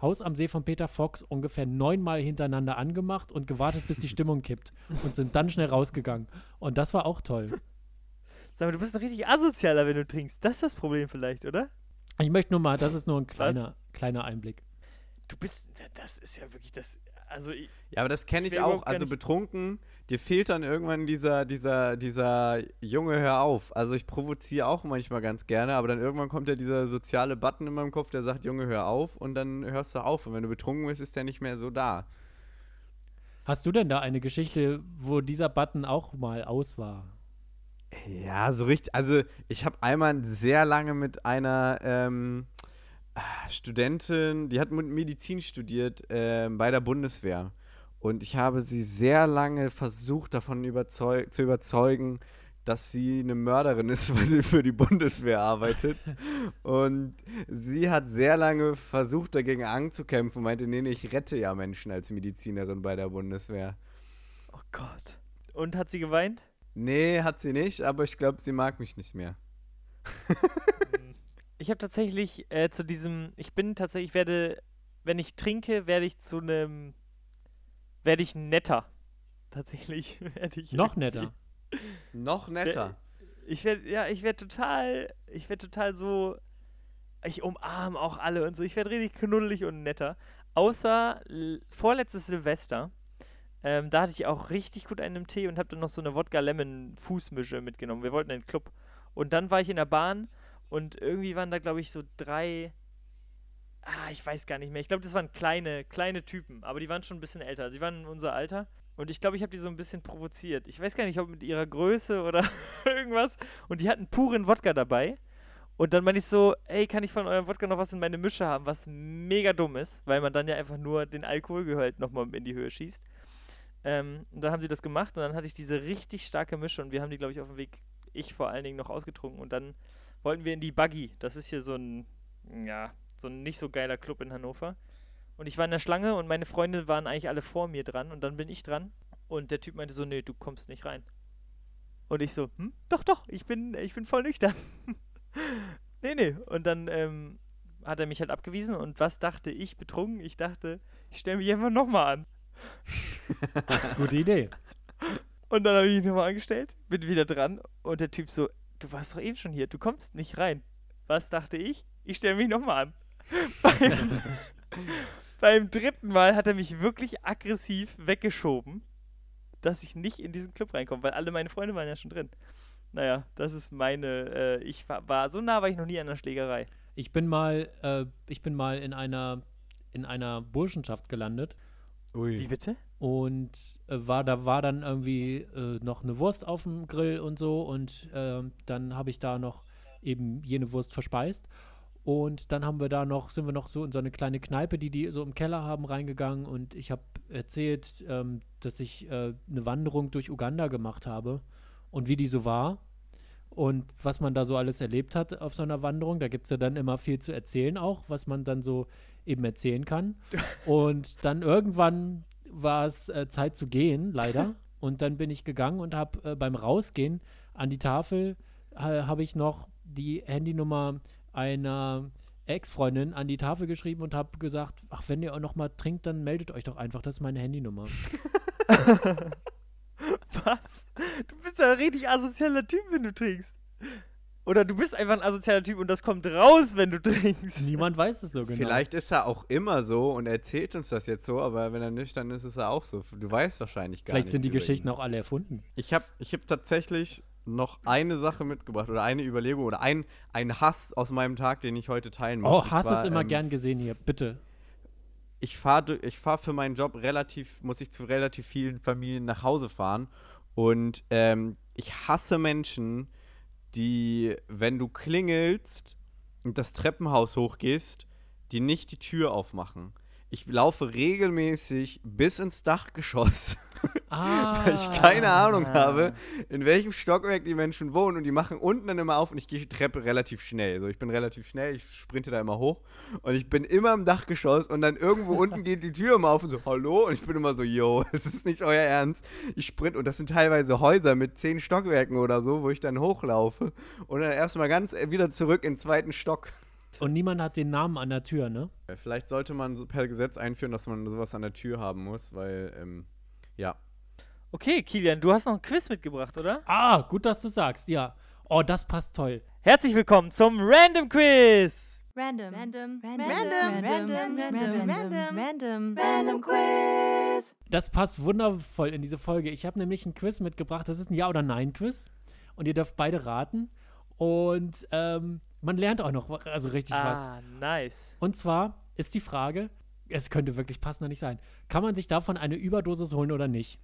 Speaker 1: Haus am See von Peter Fox ungefähr neunmal hintereinander angemacht und gewartet, bis die Stimmung kippt und sind dann schnell rausgegangen. Und das war auch toll.
Speaker 2: Sag mal, du bist ein richtig asozialer, wenn du trinkst. Das ist das Problem vielleicht, oder?
Speaker 1: Ich möchte nur mal, das ist nur ein kleiner, kleiner Einblick.
Speaker 2: Du bist, das ist ja wirklich das, also ich,
Speaker 3: Ja, aber das kenne
Speaker 2: Ich
Speaker 3: ich auch. Also betrunken, dir fehlt dann irgendwann dieser, dieser, dieser Junge, hör auf. Also ich provoziere auch manchmal ganz gerne, aber dann irgendwann kommt ja dieser soziale Button in meinem Kopf, der sagt, Junge, hör auf und dann hörst du auf. Und wenn du betrunken bist, ist der nicht mehr so da.
Speaker 1: Hast du denn da eine Geschichte, wo dieser Button auch mal aus war?
Speaker 3: Ja, so richtig. Also ich habe einmal sehr lange mit einer ähm, Studentin, die hat Medizin studiert ähm, bei der Bundeswehr. Und ich habe sie sehr lange versucht, davon überzeug zu überzeugen, dass sie eine Mörderin ist, weil sie für die Bundeswehr arbeitet. Und sie hat sehr lange versucht, dagegen anzukämpfen und meinte, nee, nee, ich rette ja Menschen als Medizinerin bei der Bundeswehr.
Speaker 2: oh Gott. Und hat sie geweint?
Speaker 5: Nee, hat sie nicht, aber ich glaube, sie mag mich nicht mehr.
Speaker 2: Ich habe tatsächlich äh, zu diesem, ich bin tatsächlich, ich werde, wenn ich trinke, werde ich zu einem, werde ich netter. Tatsächlich werde ich.
Speaker 1: Noch netter.
Speaker 5: Noch netter.
Speaker 2: Ich werde, ja, ich werde total, ich werde total so, ich umarme auch alle und so. Ich werde richtig knuddelig und netter. Außer vorletztes Silvester. Ähm, da hatte ich auch richtig gut einen im Tee und habe dann noch so eine Wodka-Lemon-Fußmische mitgenommen. Wir wollten in den Club. Und dann war ich in der Bahn und irgendwie waren da, glaube ich, so drei. Ah, ich weiß gar nicht mehr. Ich glaube, das waren kleine, kleine Typen, aber die waren schon ein bisschen älter. Sie waren in unser Alter. Und ich glaube, ich habe die so ein bisschen provoziert. Ich weiß gar nicht, ob mit ihrer Größe oder irgendwas. Und die hatten puren Wodka dabei. Und dann meinte ich so, ey, kann ich von eurem Wodka noch was in meine Mische haben, was mega dumm ist, weil man dann ja einfach nur den Alkoholgehalt nochmal in die Höhe schießt. Ähm, und dann haben sie das gemacht und dann hatte ich diese richtig starke Mische und wir haben die, glaube ich, auf dem Weg, ich vor allen Dingen, noch ausgetrunken. Und dann wollten wir in die Buggy. Das ist hier so ein, ja, so ein nicht so geiler Club in Hannover. Und ich war in der Schlange und meine Freunde waren eigentlich alle vor mir dran und dann bin ich dran und der Typ meinte so, nee, du kommst nicht rein. Und ich so, hm, doch, doch, ich bin, ich bin voll nüchtern. nee, nee. Und dann ähm, hat er mich halt abgewiesen und was dachte ich betrunken? Ich dachte, ich stelle mich einfach nochmal an.
Speaker 1: Gute Idee.
Speaker 2: Und dann habe ich mich nochmal angestellt, bin wieder dran und der Typ so, du warst doch eben schon hier, du kommst nicht rein. Was dachte ich? Ich stelle mich nochmal an. beim, beim dritten Mal hat er mich wirklich aggressiv weggeschoben, dass ich nicht in diesen Club reinkomme, weil alle meine Freunde waren ja schon drin. Naja, das ist meine, äh, ich war, war, so nah war ich noch nie an der Schlägerei.
Speaker 1: Ich bin mal, äh, ich bin mal in einer, in einer Burschenschaft gelandet
Speaker 2: Wie
Speaker 5: Ui.
Speaker 2: bitte?
Speaker 1: Und äh, war da war dann irgendwie äh, noch eine Wurst auf dem Grill und so und ähm, dann habe ich da noch eben jene Wurst verspeist und dann haben wir da noch sind wir noch so in so eine kleine Kneipe, die die so im Keller haben reingegangen und ich habe erzählt, ähm, dass ich äh, eine Wanderung durch Uganda gemacht habe und wie die so war und was man da so alles erlebt hat auf so einer Wanderung. Da gibt es ja dann immer viel zu erzählen auch, was man dann so eben erzählen kann. Und dann irgendwann war es äh, Zeit zu gehen, leider. Und dann bin ich gegangen und habe äh, beim Rausgehen an die Tafel habe ich noch die Handynummer einer Ex-Freundin an die Tafel geschrieben und habe gesagt, ach, wenn ihr auch noch mal trinkt, dann meldet euch doch einfach, das ist meine Handynummer.
Speaker 2: Was? Du bist ja ein richtig asozialer Typ, wenn du trinkst. Oder du bist einfach ein asozialer Typ und das kommt raus, wenn du trinkst.
Speaker 1: Niemand weiß es so genau.
Speaker 5: Vielleicht ist er auch immer so und erzählt uns das jetzt so, aber wenn er nüchtern ist, ist er auch so. Du weißt wahrscheinlich gar
Speaker 1: Vielleicht
Speaker 5: nicht.
Speaker 1: sind die Geschichten auch alle erfunden.
Speaker 3: Ich habe ich hab tatsächlich noch eine Sache mitgebracht oder eine Überlegung oder ein, ein Hass aus meinem Tag, den ich heute teilen möchte.
Speaker 1: Oh, Hass
Speaker 3: zwar,
Speaker 1: ist immer
Speaker 3: ähm,
Speaker 1: gern gesehen hier, bitte.
Speaker 3: ich fahre ich fahr für meinen Job relativ, muss ich zu relativ vielen Familien nach Hause fahren. Und ähm, ich hasse Menschen, die, wenn du klingelst und das Treppenhaus hochgehst, die nicht die Tür aufmachen. Ich laufe regelmäßig bis ins Dachgeschoss,
Speaker 1: Ah.
Speaker 3: weil ich keine Ahnung habe, in welchem Stockwerk die Menschen wohnen und die machen unten dann immer auf und ich gehe die Treppe relativ schnell. So, ich bin relativ schnell, ich sprinte da immer hoch und ich bin immer im Dachgeschoss und dann irgendwo unten geht die Tür immer auf und so, hallo? Und ich bin immer so, yo, es ist nicht euer Ernst. Ich sprinte und das sind teilweise Häuser mit zehn Stockwerken oder so, wo ich dann hochlaufe und dann erstmal ganz äh, wieder zurück in den zweiten Stock.
Speaker 1: Und niemand hat den Namen an der Tür, ne?
Speaker 3: Vielleicht sollte man so per Gesetz einführen, dass man sowas an der Tür haben muss, weil, ähm, ja.
Speaker 2: Okay, Kilian, du hast noch ein Quiz mitgebracht, oder?
Speaker 1: Ah, gut, dass du sagst, ja. Oh, das passt toll.
Speaker 2: Herzlich willkommen zum Random Quiz.
Speaker 4: Random. Random. Random.
Speaker 6: Random.
Speaker 4: Random. Random. Random.
Speaker 6: Random.
Speaker 4: Random Quiz.
Speaker 1: Das passt wundervoll in diese Folge. Ich habe nämlich ein Quiz mitgebracht. Das ist ein Ja- oder Nein-Quiz. Und ihr dürft beide raten. Und ähm, man lernt auch noch also richtig was.
Speaker 2: Ah, nice.
Speaker 1: Und zwar ist die Frage, es könnte wirklich passender nicht sein, kann man sich davon eine Überdosis holen oder nicht?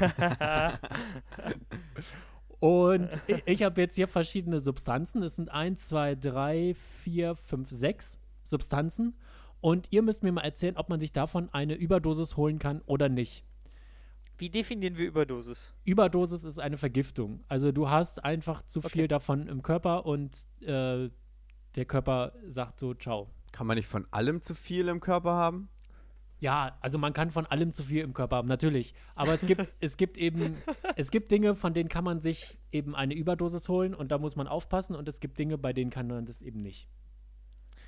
Speaker 1: Und ich, ich habe jetzt hier verschiedene Substanzen. Es sind 1, 2, 3, 4, 5, 6 Substanzen. Und ihr müsst mir mal erzählen, ob man sich davon eine Überdosis holen kann oder nicht.
Speaker 2: Wie definieren wir Überdosis?
Speaker 1: Überdosis ist eine Vergiftung. Also du hast einfach zu viel davon im Körper und äh, der Körper sagt so, ciao.
Speaker 3: Kann man nicht von allem zu viel im Körper haben?
Speaker 1: Ja, also man kann von allem zu viel im Körper haben, natürlich. Aber es gibt, es gibt eben, es gibt Dinge, von denen kann man sich eben eine Überdosis holen und da muss man aufpassen und es gibt Dinge, bei denen kann man das eben nicht.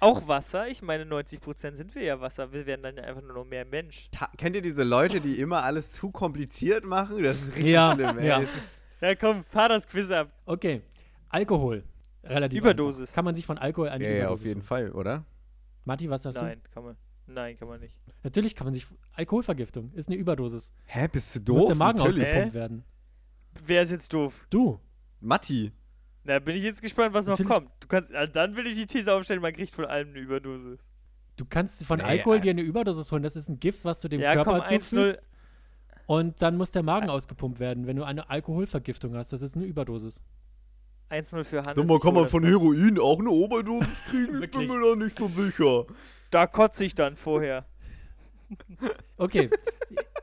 Speaker 2: Auch Wasser? Ich meine, 90% sind wir ja Wasser. Wir werden dann ja einfach nur noch mehr Mensch.
Speaker 3: Ta kennt ihr diese Leute, die immer alles zu kompliziert machen? Das ist richtig
Speaker 1: Ja,
Speaker 3: schlimm, ey.
Speaker 1: ja.
Speaker 2: Ja, komm, fahr das Quiz ab.
Speaker 1: Okay, Alkohol. Relativ
Speaker 2: Überdosis.
Speaker 1: Einfach. Kann man sich von Alkohol eine
Speaker 3: Ja, ja,
Speaker 1: Überdosis
Speaker 3: auf jeden
Speaker 1: holen?
Speaker 3: Fall, oder?
Speaker 1: Matti, was sagst
Speaker 2: Nein, kann man. Nein, kann man nicht.
Speaker 1: du? Natürlich kann man sich. Alkoholvergiftung ist eine Überdosis.
Speaker 3: Hä, bist du
Speaker 1: Muss
Speaker 3: doof?
Speaker 1: der Magen
Speaker 3: Natürlich.
Speaker 1: ausgepumpt
Speaker 2: Hä?
Speaker 1: werden.
Speaker 2: Wer ist jetzt doof?
Speaker 1: Du.
Speaker 3: Matti.
Speaker 2: Na, bin ich jetzt gespannt, was noch
Speaker 1: Natürlich-
Speaker 2: kommt. Du kannst, äh, dann will ich die These aufstellen, man kriegt von allem eine Überdosis.
Speaker 1: Du kannst von
Speaker 3: Nee,
Speaker 1: Alkohol
Speaker 3: äh,
Speaker 1: dir eine Überdosis holen. Das ist ein Gift, was du dem
Speaker 2: Ja,
Speaker 1: Körper
Speaker 2: komm, 1-0.
Speaker 1: zufügst. Und dann muss der Magen ausgepumpt werden, wenn du eine Alkoholvergiftung hast. Das ist eine Überdosis.
Speaker 2: 1-0 für Hannes.
Speaker 3: Sag mal, kann man von. Heroin auch eine Oberdosis kriegen? Ich bin mir da nicht so sicher.
Speaker 2: Da kotze ich dann vorher.
Speaker 1: Okay.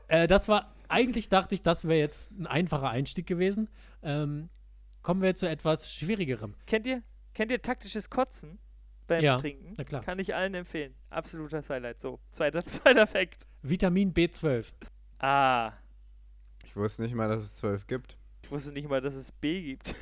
Speaker 1: äh, das war, eigentlich dachte ich, das wäre jetzt ein einfacher Einstieg gewesen. Ähm, kommen wir zu etwas Schwierigerem.
Speaker 2: Kennt ihr, kennt ihr taktisches Kotzen beim
Speaker 1: Ja,
Speaker 2: Trinken?
Speaker 1: na klar.
Speaker 2: Kann ich allen empfehlen. Absoluter Highlight. So, zweiter, zweiter Fact.
Speaker 1: Vitamin B12.
Speaker 2: Ah,
Speaker 3: Ich wusste nicht mal, dass es zwölf gibt.
Speaker 2: ich wusste nicht mal, dass es B gibt.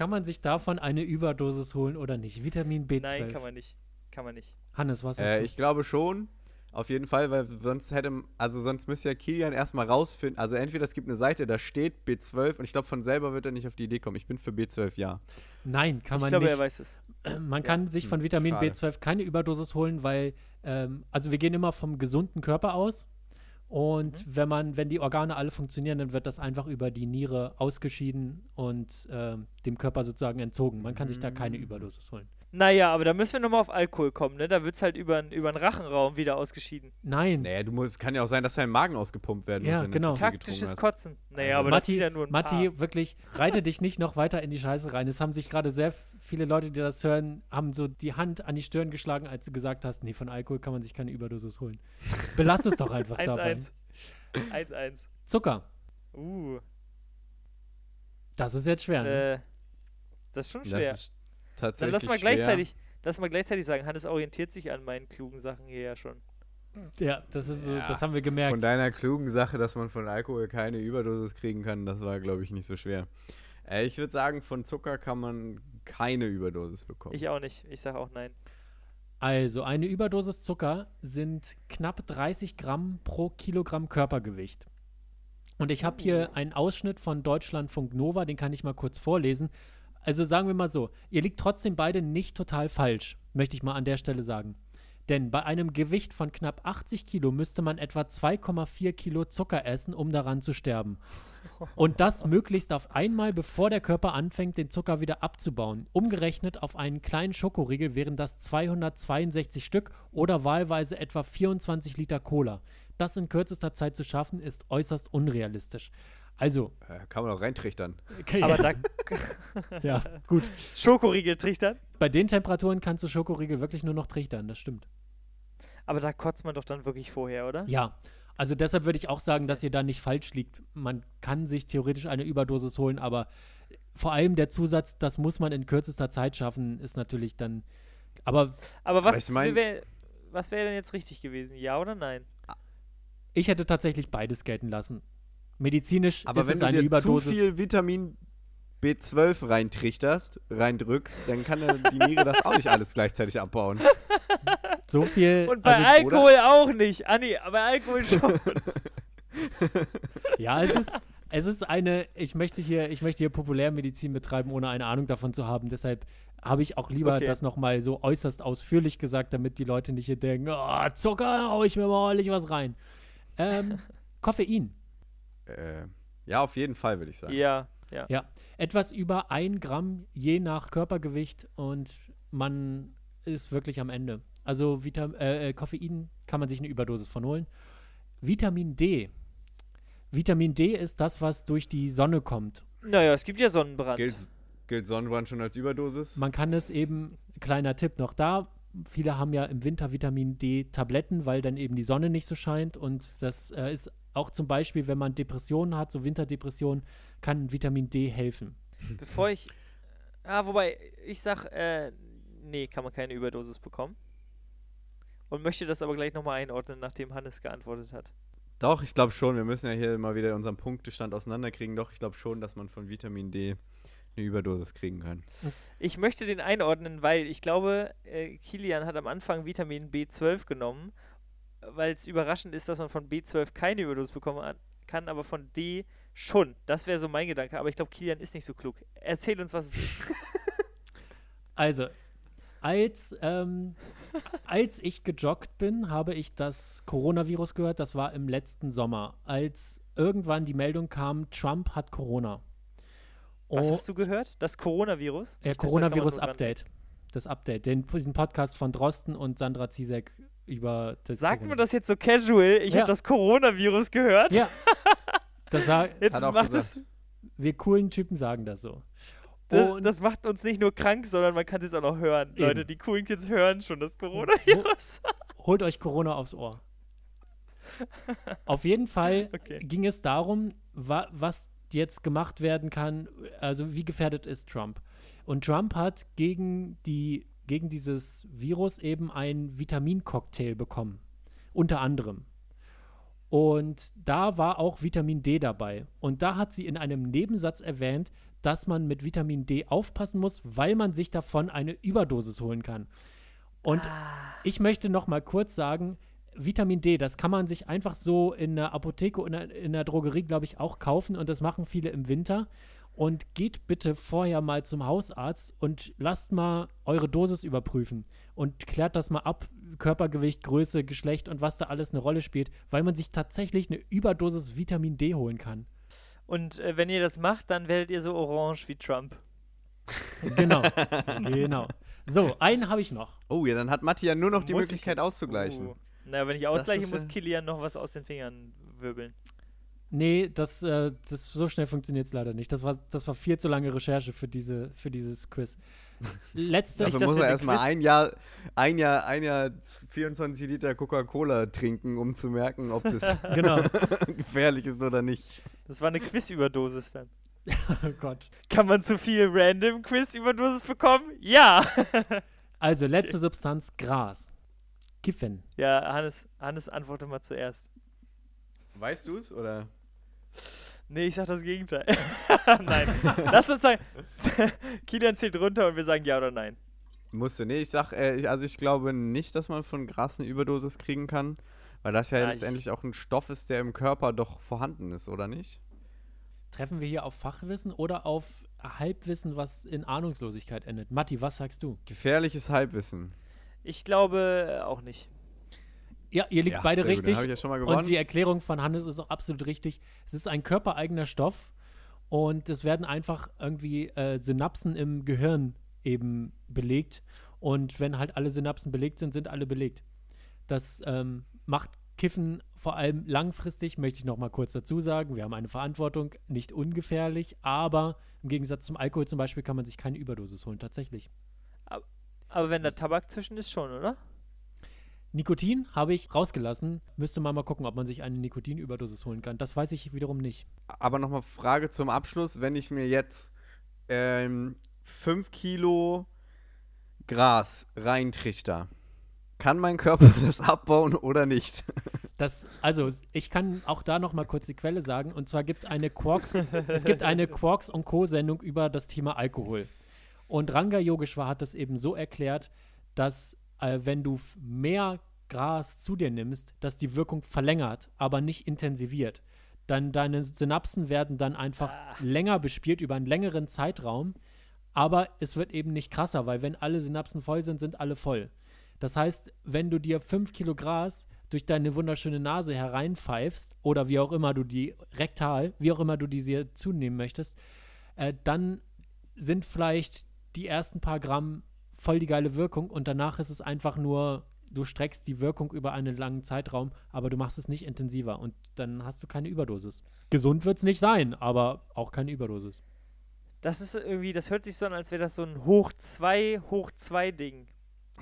Speaker 1: Kann man sich davon eine Überdosis holen oder nicht? Vitamin B12.
Speaker 2: Nein, kann man nicht. Kann man nicht.
Speaker 1: Hannes, was hast
Speaker 3: Äh, ich glaube schon. Auf jeden Fall, weil sonst hätte, also sonst müsste ja Kilian erstmal rausfinden. Also entweder es gibt eine Seite, da steht B12 und ich glaube, von selber wird er nicht auf die Idee kommen. Ich bin für B12 ja.
Speaker 1: Nein, kann
Speaker 2: ich
Speaker 1: man
Speaker 2: glaube,
Speaker 1: nicht.
Speaker 2: er weiß es.
Speaker 1: Man kann sich von Vitamin
Speaker 3: schade.
Speaker 1: B12 keine Überdosis holen, weil, ähm, also wir gehen immer vom gesunden Körper aus. Und wenn man, wenn die Organe alle funktionieren, dann wird das einfach über die Niere ausgeschieden und ähm, dem Körper sozusagen entzogen. Man kann sich da keine Überdosis holen.
Speaker 2: Naja, aber da müssen wir nochmal auf Alkohol kommen, ne? Da wird es halt über den Rachenraum wieder ausgeschieden.
Speaker 1: Nein,
Speaker 3: Naja, du musst, es kann ja auch sein, dass dein Magen ausgepumpt werden
Speaker 1: Ja,
Speaker 3: muss. wenn du
Speaker 1: genau.
Speaker 2: Taktisches Kotzen. Naja,
Speaker 3: Also
Speaker 2: aber das
Speaker 1: Matti,
Speaker 2: sind ja nur ein
Speaker 1: Matti,
Speaker 2: paar.
Speaker 1: wirklich, reite dich nicht noch weiter in die Scheiße rein. Es haben sich gerade sehr viele Leute, die das hören, haben so die Hand an die Stirn geschlagen, als du gesagt hast, nee, von Alkohol kann man sich keine Überdosis holen. Belass es doch einfach dabei.
Speaker 2: 1-1. 1-1.
Speaker 1: Zucker,
Speaker 2: Uh,
Speaker 1: das ist jetzt schwer. Ne?
Speaker 2: äh, das ist schon schwer.
Speaker 3: Das ist
Speaker 2: Dann
Speaker 3: tatsächlich
Speaker 2: lass mal
Speaker 3: schwer.
Speaker 2: gleichzeitig, lass mal gleichzeitig sagen, Hannes orientiert sich an meinen klugen Sachen hier ja schon.
Speaker 1: Ja, das ist so,
Speaker 3: Ja,
Speaker 1: das haben wir
Speaker 3: Von
Speaker 1: gemerkt.
Speaker 3: deiner klugen Sache, dass man von Alkohol keine Überdosis kriegen kann, das war, glaube ich, nicht so schwer. Äh, ich würde sagen, von Zucker kann man keine Überdosis bekommen.
Speaker 2: Ich auch nicht. Ich sage auch nein.
Speaker 1: Also, eine Überdosis Zucker sind knapp 30 Gramm pro Kilogramm Körpergewicht. Und ich habe hier einen Ausschnitt von Deutschlandfunk Nova, den kann ich mal kurz vorlesen. Also sagen wir mal so, ihr liegt trotzdem beide nicht total falsch, möchte ich mal an der Stelle sagen. Denn bei einem Gewicht von knapp 80 Kilo müsste man etwa 2,4 Kilo Zucker essen, um daran zu sterben. Und das möglichst auf einmal, bevor der Körper anfängt, den Zucker wieder abzubauen. Umgerechnet auf einen kleinen Schokoriegel wären das 262 Stück oder wahlweise etwa 24 Liter Cola. Das in kürzester Zeit zu schaffen, ist äußerst unrealistisch. Also,
Speaker 3: kann man auch reintrichtern.
Speaker 1: okay,
Speaker 2: Aber da
Speaker 1: ja, gut.
Speaker 2: Schokoriegel trichtern.
Speaker 1: Bei den Temperaturen kannst du Schokoriegel wirklich nur noch trichtern, das stimmt.
Speaker 2: Aber da kotzt man doch dann wirklich vorher, oder?
Speaker 1: Ja, also deshalb würde ich auch sagen, dass ihr da nicht falsch liegt. Man kann sich theoretisch eine Überdosis holen, aber vor allem der Zusatz, das muss man in kürzester Zeit schaffen, ist natürlich dann. Aber
Speaker 2: Aber was
Speaker 3: ich mein-
Speaker 2: wär, was wäre denn jetzt richtig gewesen? Ja oder nein?
Speaker 1: ich hätte tatsächlich beides gelten lassen. Medizinisch
Speaker 3: Aber
Speaker 1: ist
Speaker 3: wenn
Speaker 1: es
Speaker 3: du
Speaker 1: eine
Speaker 3: dir
Speaker 1: Überdosis.
Speaker 3: zu viel Vitamin B12 reintrichterst, reindrückst, dann kann die Niere das auch nicht alles gleichzeitig abbauen.
Speaker 1: so viel.
Speaker 2: Und bei
Speaker 1: also,
Speaker 2: Alkohol auch nicht. Ah nee, bei Alkohol schon.
Speaker 1: Ja, es ist, es ist eine, ich möchte hier, ich möchte hier Populärmedizin betreiben, ohne eine Ahnung davon zu haben. Deshalb habe ich auch lieber
Speaker 2: Okay.
Speaker 1: das nochmal so äußerst ausführlich gesagt, damit die Leute nicht hier denken, oh, Zucker, hau ich mir mal ordentlich was rein. Ähm, Koffein.
Speaker 3: Äh, ja, auf jeden Fall, würde ich sagen.
Speaker 2: ja, ja.
Speaker 1: Ja, etwas über ein Gramm je nach Körpergewicht und man ist wirklich am Ende. Also Vitam äh, äh, Koffein kann man sich eine Überdosis von holen. Vitamin D. Vitamin D ist das, was durch die Sonne kommt.
Speaker 2: Naja, es gibt ja Sonnenbrand.
Speaker 3: Gilt, gilt Sonnenbrand schon als Überdosis?
Speaker 1: Man kann es eben, kleiner Tipp noch da, viele haben ja im Winter Vitamin D-Tabletten, weil dann eben die Sonne nicht so scheint. Und das äh, ist auch zum Beispiel, wenn man Depressionen hat, so Winterdepressionen, kann Vitamin D helfen.
Speaker 2: Bevor ich. Ah, wobei, ich sag, äh, nee, kann man keine Überdosis bekommen. und möchte das aber gleich nochmal einordnen, nachdem Hannes geantwortet hat.
Speaker 7: Doch, ich glaube schon. Wir müssen ja hier mal wieder unseren Punktestand auseinanderkriegen. Doch, ich glaube schon, dass man von Vitamin D eine Überdosis kriegen kann.
Speaker 2: Ich möchte den einordnen, weil ich glaube, äh, Kilian hat am Anfang Vitamin B12 genommen, weil es überraschend ist, dass man von B12 keine Überdosis bekommen an- kann, aber von D schon. Das wäre so mein Gedanke. Aber ich glaube, Kilian ist nicht so klug. Erzähl uns, was es ist.
Speaker 1: Also, als, ähm, als ich gejoggt bin, habe ich das Coronavirus gehört. Das war im letzten Sommer, als irgendwann die Meldung kam, Trump hat Corona.
Speaker 2: Was
Speaker 1: Und-
Speaker 2: hast du gehört? Das Coronavirus?
Speaker 1: Ja, Coronavirus-Update. Das Update, den, diesen Podcast von Drosten und Sandra Zizek über das
Speaker 2: Sagt
Speaker 1: Corona-
Speaker 2: man das jetzt so casual? Ich
Speaker 1: Ja.
Speaker 2: habe das Coronavirus gehört.
Speaker 1: Ja. Das
Speaker 2: Jetzt
Speaker 7: Hat
Speaker 2: macht es.
Speaker 1: wir coolen Typen sagen das so.
Speaker 2: Das,
Speaker 1: Und
Speaker 2: das macht uns nicht nur krank, sondern man kann es auch noch hören.
Speaker 1: Eben.
Speaker 2: Leute, die coolen Kids hören schon das Coronavirus.
Speaker 1: holt euch Corona aufs Ohr. Auf jeden Fall
Speaker 2: Okay.
Speaker 1: ging es darum, wa was jetzt gemacht werden kann, also wie gefährdet ist Trump. Und Trump hat gegen, die, gegen dieses Virus eben einen Vitamincocktail bekommen. Unter anderem. Und da war auch Vitamin D dabei. Und da hat sie in einem Nebensatz erwähnt, dass man mit Vitamin D aufpassen muss, weil man sich davon eine Überdosis holen kann. Und ich möchte noch mal kurz sagen, Vitamin D, das kann man sich einfach so in der Apotheke und in der- in der Drogerie, glaube ich, auch kaufen. Und das machen viele im Winter. Und geht bitte vorher mal zum Hausarzt und lasst mal eure Dosis überprüfen. Und klärt das mal ab, Körpergewicht, Größe, Geschlecht und was da alles eine Rolle spielt, weil man sich tatsächlich eine Überdosis Vitamin D holen kann.
Speaker 2: Und äh, wenn ihr das macht, dann werdet ihr so orange wie Trump.
Speaker 1: Genau, genau. So, einen habe ich noch.
Speaker 7: Oh, ja, dann hat Matti ja nur noch die
Speaker 2: Muss ich
Speaker 7: Möglichkeit
Speaker 2: jetzt-
Speaker 7: auszugleichen.
Speaker 2: Uh. Na, wenn ich ausgleiche, muss
Speaker 7: ja-
Speaker 2: Kilian noch was aus den Fingern wirbeln.
Speaker 1: Nee, das, äh, das so schnell funktioniert es leider nicht. Das war, das war viel zu lange Recherche für, diese, für dieses Quiz. Letzte,
Speaker 7: Dafür muss man erstmal ein Jahr, ein Jahr, ein Jahr 24 Liter Coca-Cola trinken, um zu merken, ob das
Speaker 1: genau.
Speaker 7: gefährlich ist oder nicht.
Speaker 2: Das war eine Quiz-Überdosis dann.
Speaker 1: Oh Gott.
Speaker 2: Kann man zu viel random Quiz-Überdosis bekommen? Ja!
Speaker 1: Also, letzte Substanz, Gras. Kiffen.
Speaker 2: ja, Hannes, Hannes, antworte mal zuerst.
Speaker 7: Weißt du es oder?
Speaker 2: Nee, ich sag das Gegenteil. nein. Lass uns sagen, Kilian zählt runter und wir sagen ja oder nein.
Speaker 7: Musste. Nee, ich sag, äh, ich- also ich glaube nicht, dass man von Gras eine Überdosis kriegen kann, weil das ja
Speaker 2: Ja, ich-
Speaker 7: letztendlich auch ein Stoff ist, der im Körper doch vorhanden ist, oder nicht?
Speaker 1: Treffen wir hier auf Fachwissen oder auf Halbwissen, was in Ahnungslosigkeit endet? Matti, was sagst du?
Speaker 7: Gefährliches Halbwissen.
Speaker 2: Ich glaube auch nicht.
Speaker 1: Ja, ihr liegt
Speaker 7: Ja,
Speaker 1: beide richtig.
Speaker 7: ja schon mal gewonnen.
Speaker 1: Und die Erklärung von Hannes ist auch absolut richtig. Es ist ein körpereigener Stoff und es werden einfach irgendwie äh, Synapsen im Gehirn eben belegt. Und wenn halt alle Synapsen belegt sind, sind alle belegt. Das ähm, macht Kiffen vor allem langfristig, möchte ich noch mal kurz dazu sagen. Wir haben eine Verantwortung, nicht ungefährlich, aber im Gegensatz zum Alkohol zum Beispiel kann man sich keine Überdosis holen, tatsächlich.
Speaker 2: Aber wenn da Tabak zwischen ist, schon, oder?
Speaker 1: Nikotin habe ich rausgelassen. Müsste man mal gucken, ob man sich eine Nikotinüberdosis holen kann. Das weiß ich wiederum nicht.
Speaker 7: Aber nochmal Frage zum Abschluss. Wenn ich mir jetzt ähm, 5 Kilo Gras reintrichter, kann mein Körper das abbauen oder nicht?
Speaker 1: Das, also, ich kann auch da noch mal kurz die Quelle sagen. Und zwar gibt es eine Quarks, es gibt eine Quarks und Co-Sendung über das Thema Alkohol. Und Ranga Yogeshwar hat das eben so erklärt, dass äh, wenn du mehr Gras zu dir nimmst, dass die Wirkung verlängert, aber nicht intensiviert. Dann deine Synapsen werden dann einfach länger bespielt über einen längeren Zeitraum, aber es wird eben nicht krasser, weil wenn alle Synapsen voll sind, sind alle voll. Das heißt, wenn du dir 5 Kilo Gras durch deine wunderschöne Nase hereinpfeifst oder wie auch immer du die rektal, wie auch immer du die dir zunehmen möchtest, äh, dann sind vielleicht die ersten paar Gramm voll die geile Wirkung und danach ist es einfach nur, du streckst die Wirkung über einen langen Zeitraum, aber du machst es nicht intensiver und dann hast du keine Überdosis. Gesund wird es nicht sein, aber auch keine Überdosis.
Speaker 2: Das ist irgendwie, das hört sich so an, als wäre das so ein Hoch 2, Hoch 2 Ding.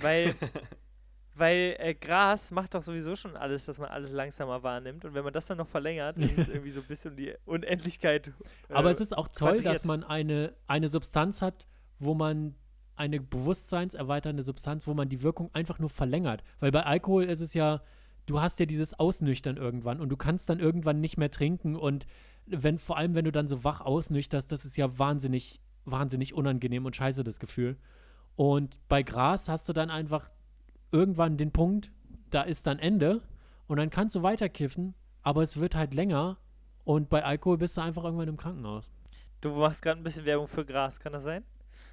Speaker 2: Weil, weil äh, Gras macht doch sowieso schon alles, dass man alles langsamer wahrnimmt. Und wenn man das dann noch verlängert, ist es irgendwie so ein bisschen die Unendlichkeit.
Speaker 1: Aber
Speaker 2: äh,
Speaker 1: es ist auch toll, dass
Speaker 2: quadriert.
Speaker 1: man eine, eine Substanz hat, wo man eine bewusstseinserweiternde Substanz, wo man die Wirkung einfach nur verlängert. Weil bei Alkohol ist es ja, du hast ja dieses Ausnüchtern irgendwann und du kannst dann irgendwann nicht mehr trinken und wenn, vor allem wenn du dann so wach ausnüchterst, das ist ja wahnsinnig, wahnsinnig unangenehm und scheiße, das Gefühl. Und bei Gras hast du dann einfach irgendwann den Punkt, da ist dann Ende und dann kannst du weiterkiffen, aber es wird halt länger und bei Alkohol bist du einfach irgendwann im Krankenhaus.
Speaker 2: Du machst gerade ein bisschen Werbung für Gras, kann das sein?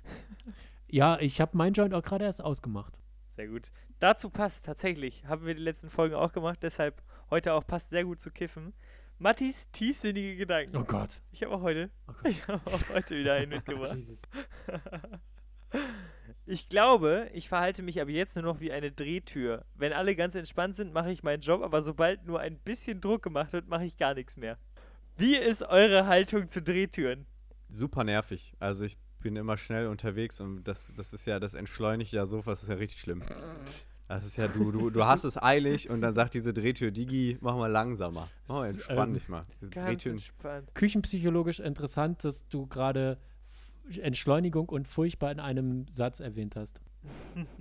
Speaker 1: Ja, ich habe mein Joint auch gerade erst ausgemacht.
Speaker 2: Sehr gut. Dazu passt tatsächlich, haben wir die letzten Folgen auch gemacht, deshalb heute auch passt sehr gut zu kiffen. Mattis tiefsinnige Gedanken.
Speaker 1: Oh Gott.
Speaker 2: Ich habe auch heute,
Speaker 1: Oh
Speaker 2: ich habe auch heute wieder einen mitgebracht. Ich glaube, ich verhalte mich ab jetzt nur noch wie eine Drehtür. Wenn alle ganz entspannt sind, mache ich meinen Job, aber sobald nur ein bisschen Druck gemacht wird, mache ich gar nichts mehr. Wie ist eure Haltung zu Drehtüren?
Speaker 7: Super nervig. Also ich bin immer schnell unterwegs und das, das ist ja, das entschleunigt ja so, das ist ja richtig schlimm. Das ist ja, du, du, du hast es eilig und dann sagt diese Drehtür, Digi, mach mal langsamer. Oh, entspann
Speaker 1: ähm,
Speaker 7: dich mal.
Speaker 2: Entspannt.
Speaker 1: Küchenpsychologisch interessant, dass du gerade Entschleunigung und furchtbar in einem Satz erwähnt hast.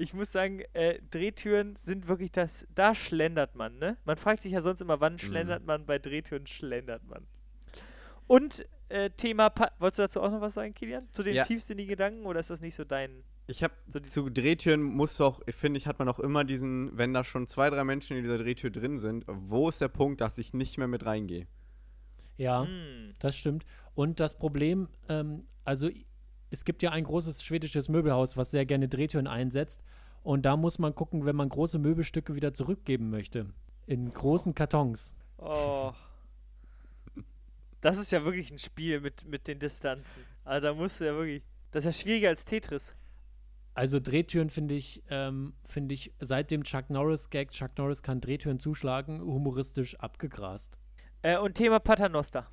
Speaker 2: Ich muss sagen, äh, Drehtüren sind wirklich das, da schlendert man, ne? Man fragt sich ja sonst immer, wann schlendert man, bei Drehtüren schlendert man. Und äh, Thema, pa wolltest du dazu auch noch was sagen, Kilian? Zu den
Speaker 7: Ja.
Speaker 2: tiefsinnigen Gedanken oder ist das nicht so dein...
Speaker 7: Ich habe
Speaker 2: So die-
Speaker 7: zu Drehtüren muss doch, finde ich, hat man auch immer diesen, wenn da schon zwei, drei Menschen in dieser Drehtür drin sind, wo ist der Punkt, dass ich nicht mehr mit reingehe?
Speaker 1: Ja,
Speaker 2: Hm,
Speaker 1: das stimmt. Und das Problem, ähm, also es gibt ja ein großes schwedisches Möbelhaus, was sehr gerne Drehtüren einsetzt. Und da muss man gucken, wenn man große Möbelstücke wieder zurückgeben möchte. In großen Kartons.
Speaker 2: oh. Das ist ja wirklich ein Spiel mit, mit den Distanzen. Also da musst du ja wirklich... Das ist ja schwieriger als Tetris.
Speaker 1: Also Drehtüren finde ich, ähm, finde ich seit dem Chuck Norris-Gag, Chuck Norris kann Drehtüren zuschlagen, humoristisch abgegrast.
Speaker 2: Äh, und Thema Paternoster.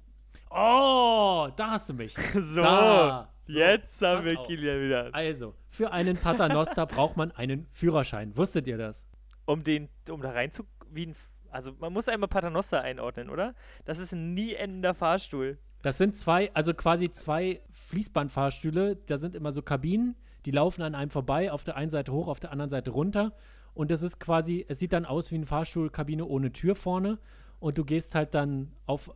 Speaker 1: Oh, da hast du mich.
Speaker 2: So,
Speaker 1: Da. So,
Speaker 2: jetzt haben wir. Kilian wieder.
Speaker 1: Also, für einen Paternoster braucht man einen Führerschein. Wusstet ihr das?
Speaker 2: Um den, um da rein zu, wie ein, also man muss einmal Paternoster einordnen, oder? Das ist ein nie endender Fahrstuhl.
Speaker 1: Das sind zwei, also quasi zwei Fließbandfahrstühle. Da sind immer so Kabinen, die laufen an einem vorbei, auf der einen Seite hoch, auf der anderen Seite runter. Und das ist quasi, es sieht dann aus wie eine Fahrstuhlkabine ohne Tür vorne. Und du gehst halt dann auf,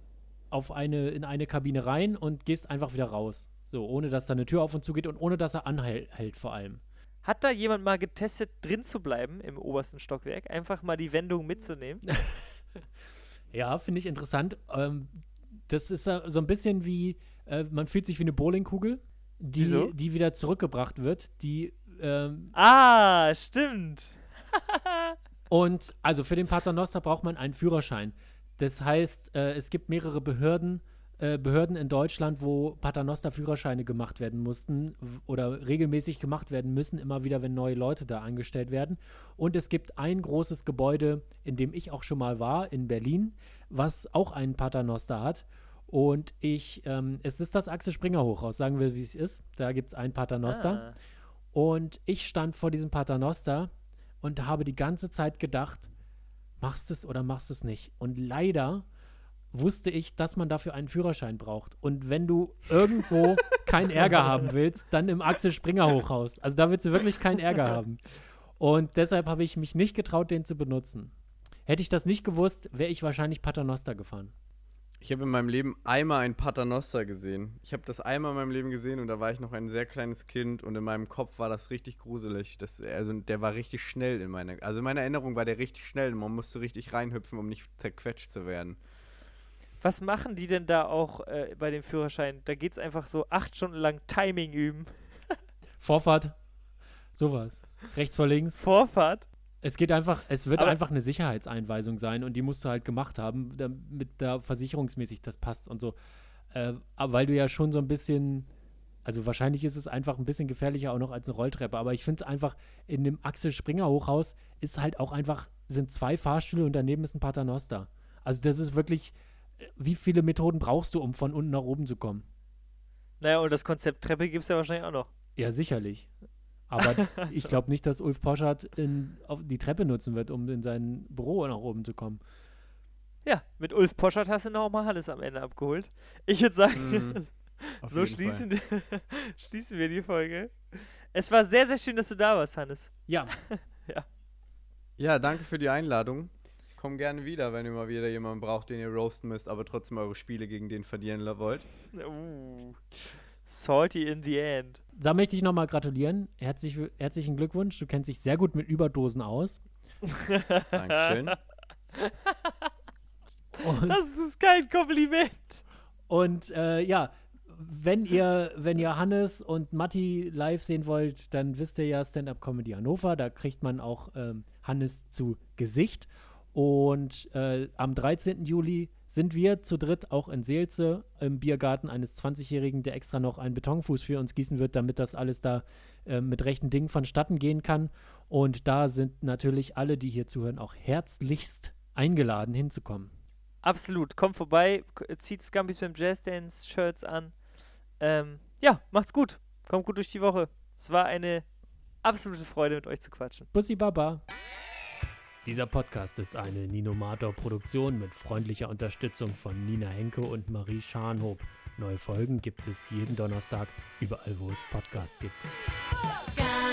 Speaker 1: auf eine, in eine Kabine rein und gehst einfach wieder raus. So, ohne dass da eine Tür auf und zu geht und ohne dass er anhält hält vor allem.
Speaker 2: Hat da jemand mal getestet, drin zu bleiben im obersten Stockwerk? Einfach mal die Wendung mitzunehmen?
Speaker 1: Ja, finde ich interessant. Ähm, das ist so ein bisschen wie, äh, man fühlt sich wie eine Bowlingkugel, die,
Speaker 2: Wieso?
Speaker 1: die wieder zurückgebracht wird, die ähm,
Speaker 2: ah, stimmt.
Speaker 1: Und also für den Paternoster braucht man einen Führerschein. Das heißt, äh, es gibt mehrere Behörden, äh, Behörden in Deutschland, wo Paternoster-Führerscheine gemacht werden mussten oder regelmäßig gemacht werden müssen, immer wieder, wenn neue Leute da angestellt werden. Und es gibt ein großes Gebäude, in dem ich auch schon mal war, in Berlin, was auch einen Paternoster hat. Und ich, ähm, es ist das Axel Springer Hochhaus, sagen wir, wie es ist. Da gibt es einen Paternoster.
Speaker 2: Ah.
Speaker 1: Und ich stand vor diesem Paternoster und habe die ganze Zeit gedacht, machst es oder machst es nicht. Und leider wusste ich, dass man dafür einen Führerschein braucht. Und wenn du irgendwo keinen Ärger haben willst, dann im Axel Springer Hochhaus. Also da willst du wirklich keinen Ärger haben. Und deshalb habe ich mich nicht getraut, den zu benutzen. Hätte ich das nicht gewusst, wäre ich wahrscheinlich Paternoster gefahren.
Speaker 7: Ich habe in meinem Leben einmal einen Paternoster gesehen. Ich habe das einmal in meinem Leben gesehen und da war ich noch ein sehr kleines Kind und in meinem Kopf war das richtig gruselig. Das, also der war richtig schnell in meiner, also in meiner Erinnerung war der richtig schnell und man musste richtig reinhüpfen, um nicht zerquetscht zu werden.
Speaker 2: Was machen die denn da auch äh, bei dem Führerschein? Da geht es einfach so acht Stunden lang Timing üben.
Speaker 1: Vorfahrt, sowas. Rechts vor links.
Speaker 2: Vorfahrt.
Speaker 1: Es geht einfach, es wird
Speaker 2: Aber-
Speaker 1: einfach eine Sicherheitseinweisung sein und die musst du halt gemacht haben, damit da versicherungsmäßig das passt und so. Äh, weil du ja schon so ein bisschen, also wahrscheinlich ist es einfach ein bisschen gefährlicher auch noch als eine Rolltreppe, aber ich finde es einfach, in dem Axel Springer Hochhaus ist halt auch einfach, sind zwei Fahrstühle und daneben ist ein Paternoster. Also das ist wirklich, wie viele Methoden brauchst du, um von unten nach oben zu kommen?
Speaker 2: Naja, und das Konzept Treppe gibt es ja wahrscheinlich auch noch.
Speaker 1: Ja, sicherlich. Aber ich glaube nicht, dass Ulf Poschardt in, auf die Treppe nutzen wird, um in sein Büro nach oben zu kommen.
Speaker 2: Ja, mit Ulf Poschert hast du noch mal alles am Ende abgeholt. Ich würde sagen,
Speaker 7: Mhm. Auf
Speaker 2: So schließen, schließen wir die Folge. Es war sehr, sehr schön, dass du da warst, Hannes.
Speaker 1: Ja,
Speaker 7: Ja, danke für die Einladung. Komm gerne wieder, wenn ihr mal wieder jemanden braucht, den ihr roasten müsst, aber trotzdem eure Spiele gegen den verlieren wollt.
Speaker 2: Uh, salty in the end.
Speaker 1: da möchte ich nochmal gratulieren. Herzlich, herzlichen Glückwunsch. Du kennst dich sehr gut mit Überdosen aus.
Speaker 7: Dankeschön.
Speaker 1: Und,
Speaker 2: Das ist kein Kompliment.
Speaker 1: und äh, ja, wenn ihr, wenn ihr Hannes und Matti live sehen wollt, dann wisst ihr ja Stand-Up Comedy Hannover. Da kriegt man auch ähm, Hannes zu Gesicht. Und äh, am 13. Juli sind wir zu dritt auch in Seelze im Biergarten eines 20-Jährigen, der extra noch einen Betonfuß für uns gießen wird, damit das alles da äh, mit rechten Dingen vonstatten gehen kann. Und da sind natürlich alle, die hier zuhören, auch herzlichst eingeladen hinzukommen.
Speaker 2: Absolut. Kommt vorbei, zieht Scampis beim Jazzdance-Shirts an. Ähm, ja, macht's gut. Kommt gut durch die Woche. Es war eine absolute Freude, mit euch zu quatschen.
Speaker 1: Bussi Baba. Dieser Podcast ist eine Ninomator-Produktion mit freundlicher Unterstützung von Nina Henke und Marie Scharnhob. Neue Folgen gibt es jeden Donnerstag überall, wo es Podcasts gibt.
Speaker 4: Sky